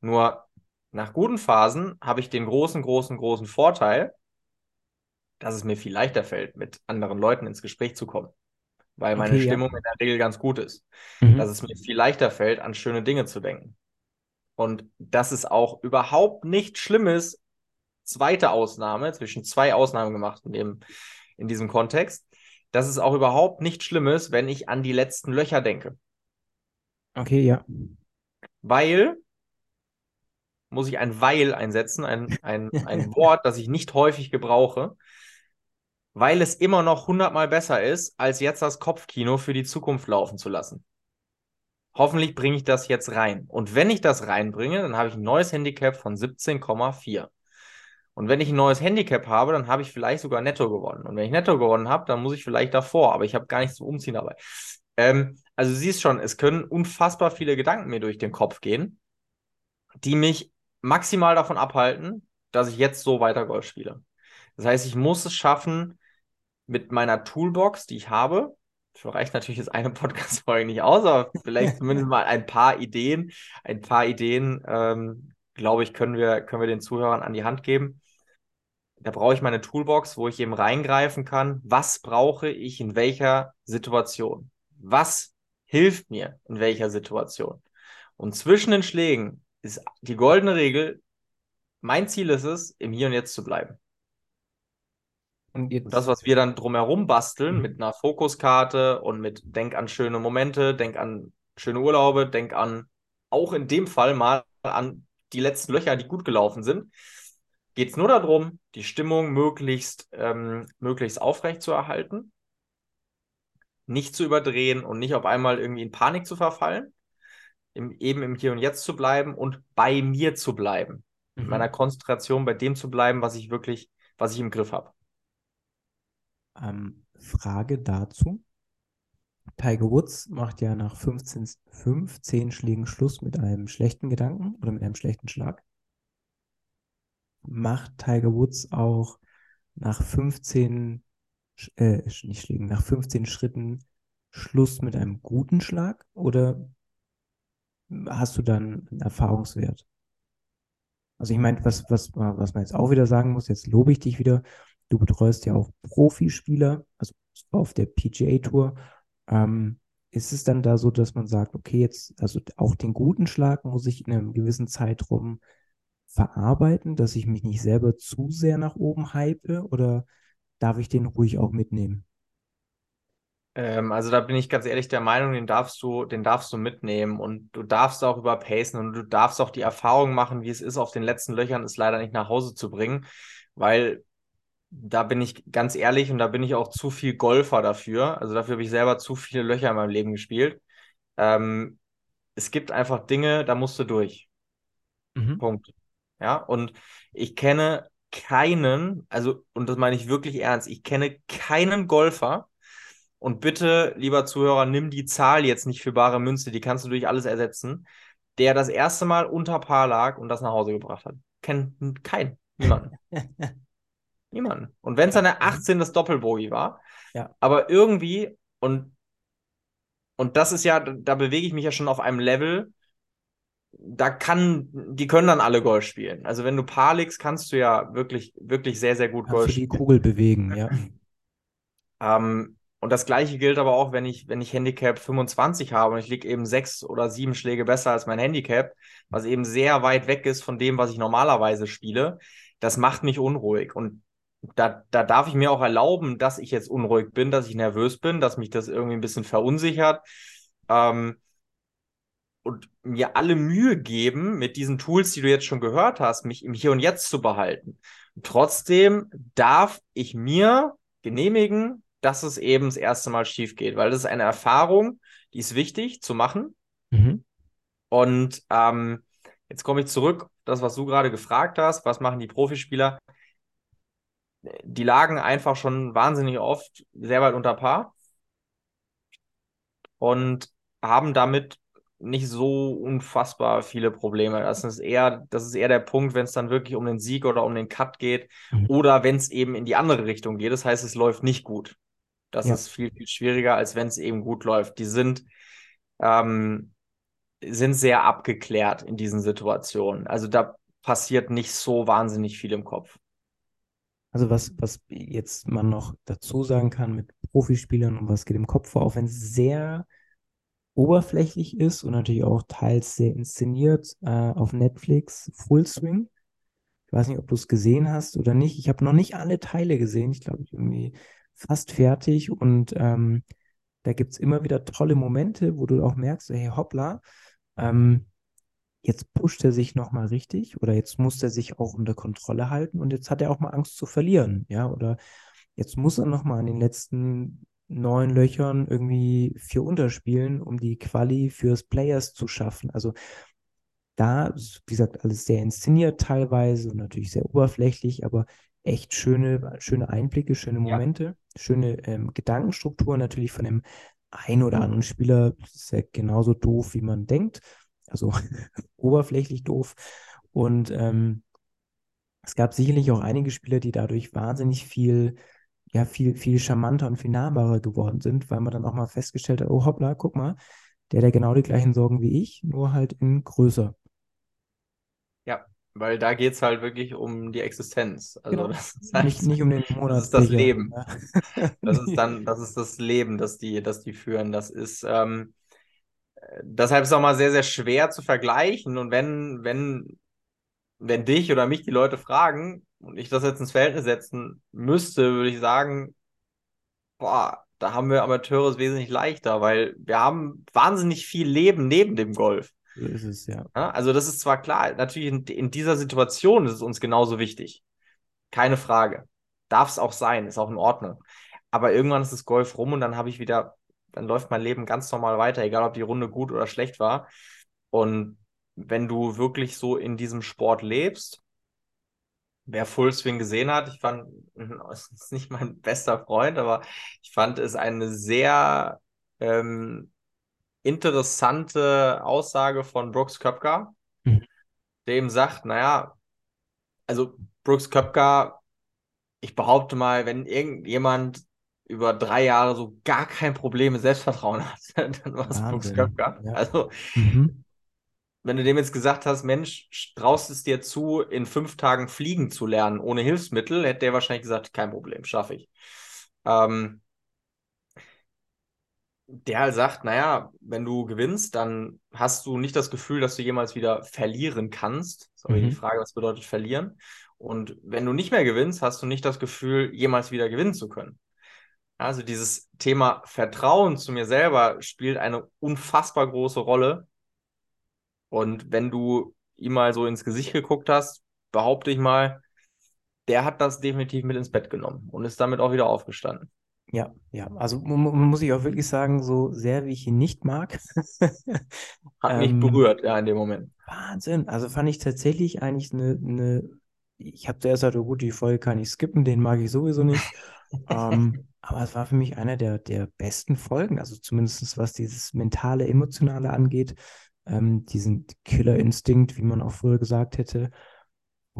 Nur nach guten Phasen habe ich den großen, großen, großen Vorteil, dass es mir viel leichter fällt, mit anderen Leuten ins Gespräch zu kommen, weil meine Okay, ja. Stimmung in der Regel ganz gut ist Mhm. dass es mir viel leichter fällt, an schöne Dinge zu denken. Und dass es auch überhaupt nicht schlimm ist, zweite Ausnahme, zwischen zwei Ausnahmen gemacht in, dem, in diesem Kontext, dass es auch überhaupt nicht schlimm ist, wenn ich an die letzten Löcher denke. Okay, ja. Weil, muss ich ein Weil einsetzen, ein, ein, ein Wort, das ich nicht häufig gebrauche, weil es immer noch hundertmal besser ist, als jetzt das Kopfkino für die Zukunft laufen zu lassen. Hoffentlich bringe ich das jetzt rein. Und wenn ich das reinbringe, dann habe ich ein neues Handicap von 17,4. Und wenn ich ein neues Handicap habe, dann habe ich vielleicht sogar netto gewonnen. Und wenn ich netto gewonnen habe, dann muss ich vielleicht davor, aber ich habe gar nichts zum Umziehen dabei. Ähm, also siehst schon, es können unfassbar viele Gedanken mir durch den Kopf gehen, die mich maximal davon abhalten, dass ich jetzt so weiter Golf spiele. Das heißt, ich muss es schaffen, mit meiner Toolbox, die ich habe, für reicht natürlich jetzt eine Podcast-Folge nicht aus, aber vielleicht zumindest mal ein paar Ideen, ein paar Ideen, ähm, glaube ich, können wir, können wir den Zuhörern an die Hand geben. Da brauche ich meine Toolbox, wo ich eben reingreifen kann. Was brauche ich in welcher Situation? Was hilft mir in welcher Situation? Und zwischen den Schlägen ist die goldene Regel, mein Ziel ist es, im Hier und Jetzt zu bleiben. Und, und das, was wir dann drumherum basteln mhm. mit einer Fokuskarte und mit Denk an schöne Momente, Denk an schöne Urlaube, Denk an auch in dem Fall mal an die letzten Löcher, die gut gelaufen sind, geht es nur darum, die Stimmung möglichst, ähm, möglichst aufrecht zu erhalten, nicht zu überdrehen und nicht auf einmal irgendwie in Panik zu verfallen, im, eben im Hier und Jetzt zu bleiben und bei mir zu bleiben. Mhm. In meiner Konzentration bei dem zu bleiben, was ich wirklich, was ich im Griff habe. Ähm, Frage dazu. Tiger Woods macht ja nach 15, 15 Schlägen Schluss mit einem schlechten Gedanken oder mit einem schlechten Schlag. Macht Tiger Woods auch nach 15, äh, nicht Schlägen, nach 15 Schritten Schluss mit einem guten Schlag oder hast du dann einen Erfahrungswert? Also ich meine, was, was, was man jetzt auch wieder sagen muss, jetzt lobe ich dich wieder, Du betreust ja auch Profispieler, also auf der PGA Tour. Ähm, ist es dann da so, dass man sagt, okay, jetzt, also auch den guten Schlag muss ich in einem gewissen Zeitraum verarbeiten, dass ich mich nicht selber zu sehr nach oben hype oder darf ich den ruhig auch mitnehmen? Ähm, also da bin ich ganz ehrlich der Meinung, den darfst du, den darfst du mitnehmen und du darfst auch überpacen und du darfst auch die Erfahrung machen, wie es ist, auf den letzten Löchern es leider nicht nach Hause zu bringen, weil da bin ich ganz ehrlich und da bin ich auch zu viel Golfer dafür. Also dafür habe ich selber zu viele Löcher in meinem Leben gespielt. Ähm, es gibt einfach Dinge, da musst du durch. Mhm. Punkt. Ja, und ich kenne keinen, also, und das meine ich wirklich ernst, ich kenne keinen Golfer, und bitte, lieber Zuhörer, nimm die Zahl jetzt nicht für bare Münze, die kannst du durch alles ersetzen, der das erste Mal unter Paar lag und das nach Hause gebracht hat. Kennt keinen, niemanden. Niemanden. Und wenn es dann der 18 das Doppelbogie war, ja. aber irgendwie, und, und das ist ja, da bewege ich mich ja schon auf einem Level, da kann, die können dann alle Golf spielen. Also wenn du Paar legst, kannst du ja wirklich, wirklich sehr, sehr gut kannst Golf spielen. die Kugel bewegen, ja. Ähm, und das gleiche gilt aber auch, wenn ich, wenn ich Handicap 25 habe und ich liege eben sechs oder sieben Schläge besser als mein Handicap, was eben sehr weit weg ist von dem, was ich normalerweise spiele. Das macht mich unruhig. Und da, da darf ich mir auch erlauben, dass ich jetzt unruhig bin, dass ich nervös bin, dass mich das irgendwie ein bisschen verunsichert. Ähm, und mir alle Mühe geben, mit diesen Tools, die du jetzt schon gehört hast, mich im Hier und Jetzt zu behalten. Und trotzdem darf ich mir genehmigen, dass es eben das erste Mal schief geht, weil das ist eine Erfahrung, die ist wichtig zu machen. Mhm. Und ähm, jetzt komme ich zurück, das, was du gerade gefragt hast, was machen die Profispieler? Die lagen einfach schon wahnsinnig oft sehr weit unter Paar und haben damit nicht so unfassbar viele Probleme. Das ist eher, das ist eher der Punkt, wenn es dann wirklich um den Sieg oder um den Cut geht mhm. oder wenn es eben in die andere Richtung geht. Das heißt, es läuft nicht gut. Das ja. ist viel, viel schwieriger, als wenn es eben gut läuft. Die sind, ähm, sind sehr abgeklärt in diesen Situationen. Also da passiert nicht so wahnsinnig viel im Kopf. Also was, was jetzt man noch dazu sagen kann mit Profispielern und was geht im Kopf vor, auch wenn es sehr oberflächlich ist und natürlich auch teils sehr inszeniert äh, auf Netflix, Full Swing. Ich weiß nicht, ob du es gesehen hast oder nicht. Ich habe noch nicht alle Teile gesehen. Ich glaube, irgendwie fast fertig und ähm, da gibt es immer wieder tolle Momente, wo du auch merkst, hey, hoppla, ähm, jetzt pusht er sich nochmal richtig oder jetzt muss er sich auch unter Kontrolle halten und jetzt hat er auch mal Angst zu verlieren, ja, oder Jetzt muss er nochmal an den letzten neun Löchern irgendwie vier unterspielen, um die Quali fürs Players zu schaffen. Also da, wie gesagt, alles sehr inszeniert teilweise und natürlich sehr oberflächlich, aber echt schöne, schöne Einblicke, schöne Momente, ja. schöne ähm, Gedankenstruktur natürlich von dem einen oder anderen Spieler. Das ist ja genauso doof, wie man denkt. Also oberflächlich doof. Und ähm, es gab sicherlich auch einige Spieler, die dadurch wahnsinnig viel, ja, viel, viel charmanter und viel nahbarer geworden sind, weil man dann auch mal festgestellt hat, oh hoppla, guck mal, der hat genau die gleichen Sorgen wie ich, nur halt in größer. Ja, weil da geht es halt wirklich um die Existenz. Also genau. das ist halt, nicht, nicht um den Monat. Das ist das Leben. Ja. Das ist dann, das ist das Leben, das die, das die führen. Das ist, ähm, deshalb ist es auch mal sehr, sehr schwer zu vergleichen. Und wenn, wenn, wenn dich oder mich die Leute fragen und ich das jetzt ins Verhältnis setzen müsste, würde ich sagen, boah, da haben wir Amateure es wesentlich leichter, weil wir haben wahnsinnig viel Leben neben dem Golf. So ist es, ja. ja also das ist zwar klar, natürlich in, in dieser Situation ist es uns genauso wichtig. Keine Frage. Darf es auch sein, ist auch in Ordnung. Aber irgendwann ist das Golf rum und dann habe ich wieder, dann läuft mein Leben ganz normal weiter, egal ob die Runde gut oder schlecht war. Und wenn du wirklich so in diesem Sport lebst, wer Full Swing gesehen hat, ich fand, es ist nicht mein bester Freund, aber ich fand es eine sehr ähm, interessante Aussage von Brooks Köpker, mhm. der ihm sagt, naja, also Brooks Köpker, ich behaupte mal, wenn irgendjemand über drei Jahre so gar kein Problem mit Selbstvertrauen hat, dann war es Brooks Köpker. Ja. Also, mhm. wenn du dem jetzt gesagt hast, Mensch, traust es dir zu, in fünf Tagen fliegen zu lernen ohne Hilfsmittel, hätte der wahrscheinlich gesagt, kein Problem, schaffe ich. Ähm, der halt sagt, naja, wenn du gewinnst, dann hast du nicht das Gefühl, dass du jemals wieder verlieren kannst. Das ist aber mhm. die Frage, was bedeutet verlieren. Und wenn du nicht mehr gewinnst, hast du nicht das Gefühl, jemals wieder gewinnen zu können. Also dieses Thema Vertrauen zu mir selber spielt eine unfassbar große Rolle. Und wenn du ihm mal so ins Gesicht geguckt hast, behaupte ich mal, der hat das definitiv mit ins Bett genommen und ist damit auch wieder aufgestanden. Ja, ja, also muss ich auch wirklich sagen, so sehr wie ich ihn nicht mag. Hat mich ähm, berührt, ja, in dem Moment. Wahnsinn. Also fand ich tatsächlich eigentlich eine, eine ich habe zuerst gesagt, oh gut, die Folge kann ich skippen, den mag ich sowieso nicht. ähm, aber es war für mich einer der, der besten Folgen, also zumindest was dieses mentale, emotionale angeht, ähm, diesen Killer-Instinkt, wie man auch früher gesagt hätte.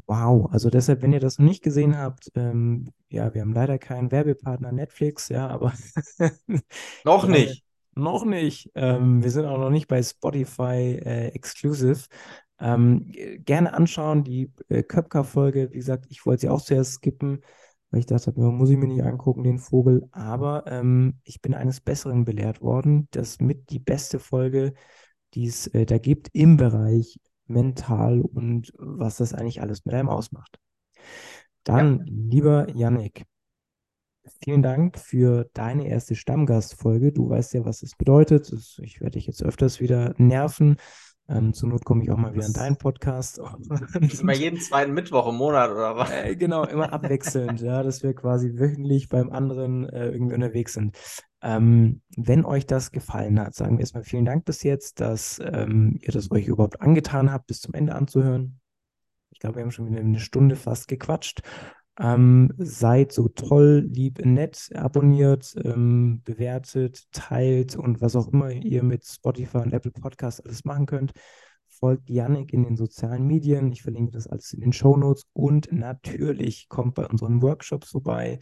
Wow, also deshalb, wenn ihr das noch nicht gesehen habt, ähm, ja, wir haben leider keinen Werbepartner Netflix, ja, aber noch nicht. Noch nicht. Ähm, wir sind auch noch nicht bei Spotify äh, Exclusive. Ähm, gerne anschauen, die äh, Köpker-Folge. Wie gesagt, ich wollte sie auch zuerst skippen, weil ich dachte, muss ich mir nicht angucken, den Vogel. Aber ähm, ich bin eines Besseren belehrt worden. Das mit die beste Folge, die es äh, da gibt im Bereich mental und was das eigentlich alles mit einem ausmacht. Dann, ja. lieber Yannick, vielen Dank für deine erste Stammgastfolge. Du weißt ja, was es bedeutet. Ich werde dich jetzt öfters wieder nerven. Ähm, zur Not komme ich auch mal wieder in deinen Podcast. Immer jeden zweiten Mittwoch im Monat oder was? Äh, genau, immer abwechselnd, ja, dass wir quasi wöchentlich beim anderen äh, irgendwie unterwegs sind. Ähm, wenn euch das gefallen hat, sagen wir erstmal vielen Dank bis jetzt, dass ähm, ihr das euch überhaupt angetan habt, bis zum Ende anzuhören. Ich glaube, wir haben schon wieder eine Stunde fast gequatscht. Ähm, seid so toll, lieb, nett, abonniert, ähm, bewertet, teilt und was auch immer ihr mit Spotify und Apple Podcasts alles machen könnt. Folgt Yannick in den sozialen Medien. Ich verlinke das alles in den Show Notes. Und natürlich kommt bei unseren Workshops vorbei,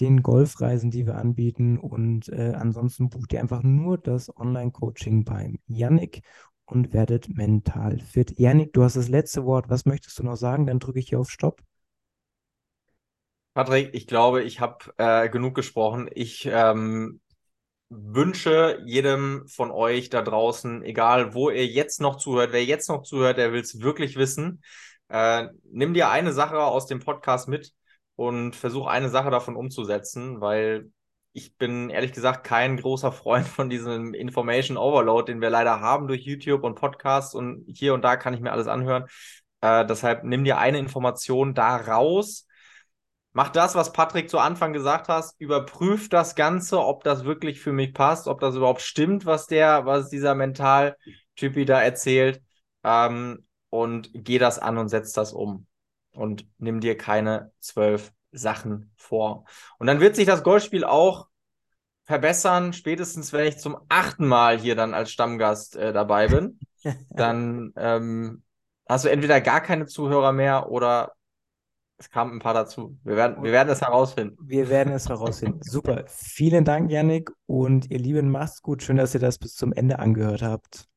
den Golfreisen, die wir anbieten. Und äh, ansonsten bucht ihr einfach nur das Online-Coaching beim Yannick und werdet mental fit. Yannick, du hast das letzte Wort. Was möchtest du noch sagen? Dann drücke ich hier auf Stopp. Patrick, ich glaube, ich habe äh, genug gesprochen. Ich ähm, wünsche jedem von euch da draußen, egal wo ihr jetzt noch zuhört, wer jetzt noch zuhört, der will es wirklich wissen. Äh, nimm dir eine Sache aus dem Podcast mit und versuch eine Sache davon umzusetzen, weil ich bin ehrlich gesagt kein großer Freund von diesem Information Overload, den wir leider haben durch YouTube und Podcasts und hier und da kann ich mir alles anhören. Äh, deshalb nimm dir eine Information da raus mach das, was Patrick zu Anfang gesagt hast, überprüf das Ganze, ob das wirklich für mich passt, ob das überhaupt stimmt, was der, was dieser Mentaltypi da erzählt. Ähm, und geh das an und setz das um. Und nimm dir keine zwölf Sachen vor. Und dann wird sich das Golfspiel auch verbessern, spätestens wenn ich zum achten Mal hier dann als Stammgast äh, dabei bin. dann ähm, hast du entweder gar keine Zuhörer mehr oder es kamen ein paar dazu. Wir werden, wir werden es herausfinden. Wir werden es herausfinden. Super. Vielen Dank, Yannick. Und ihr Lieben, macht's gut. Schön, dass ihr das bis zum Ende angehört habt.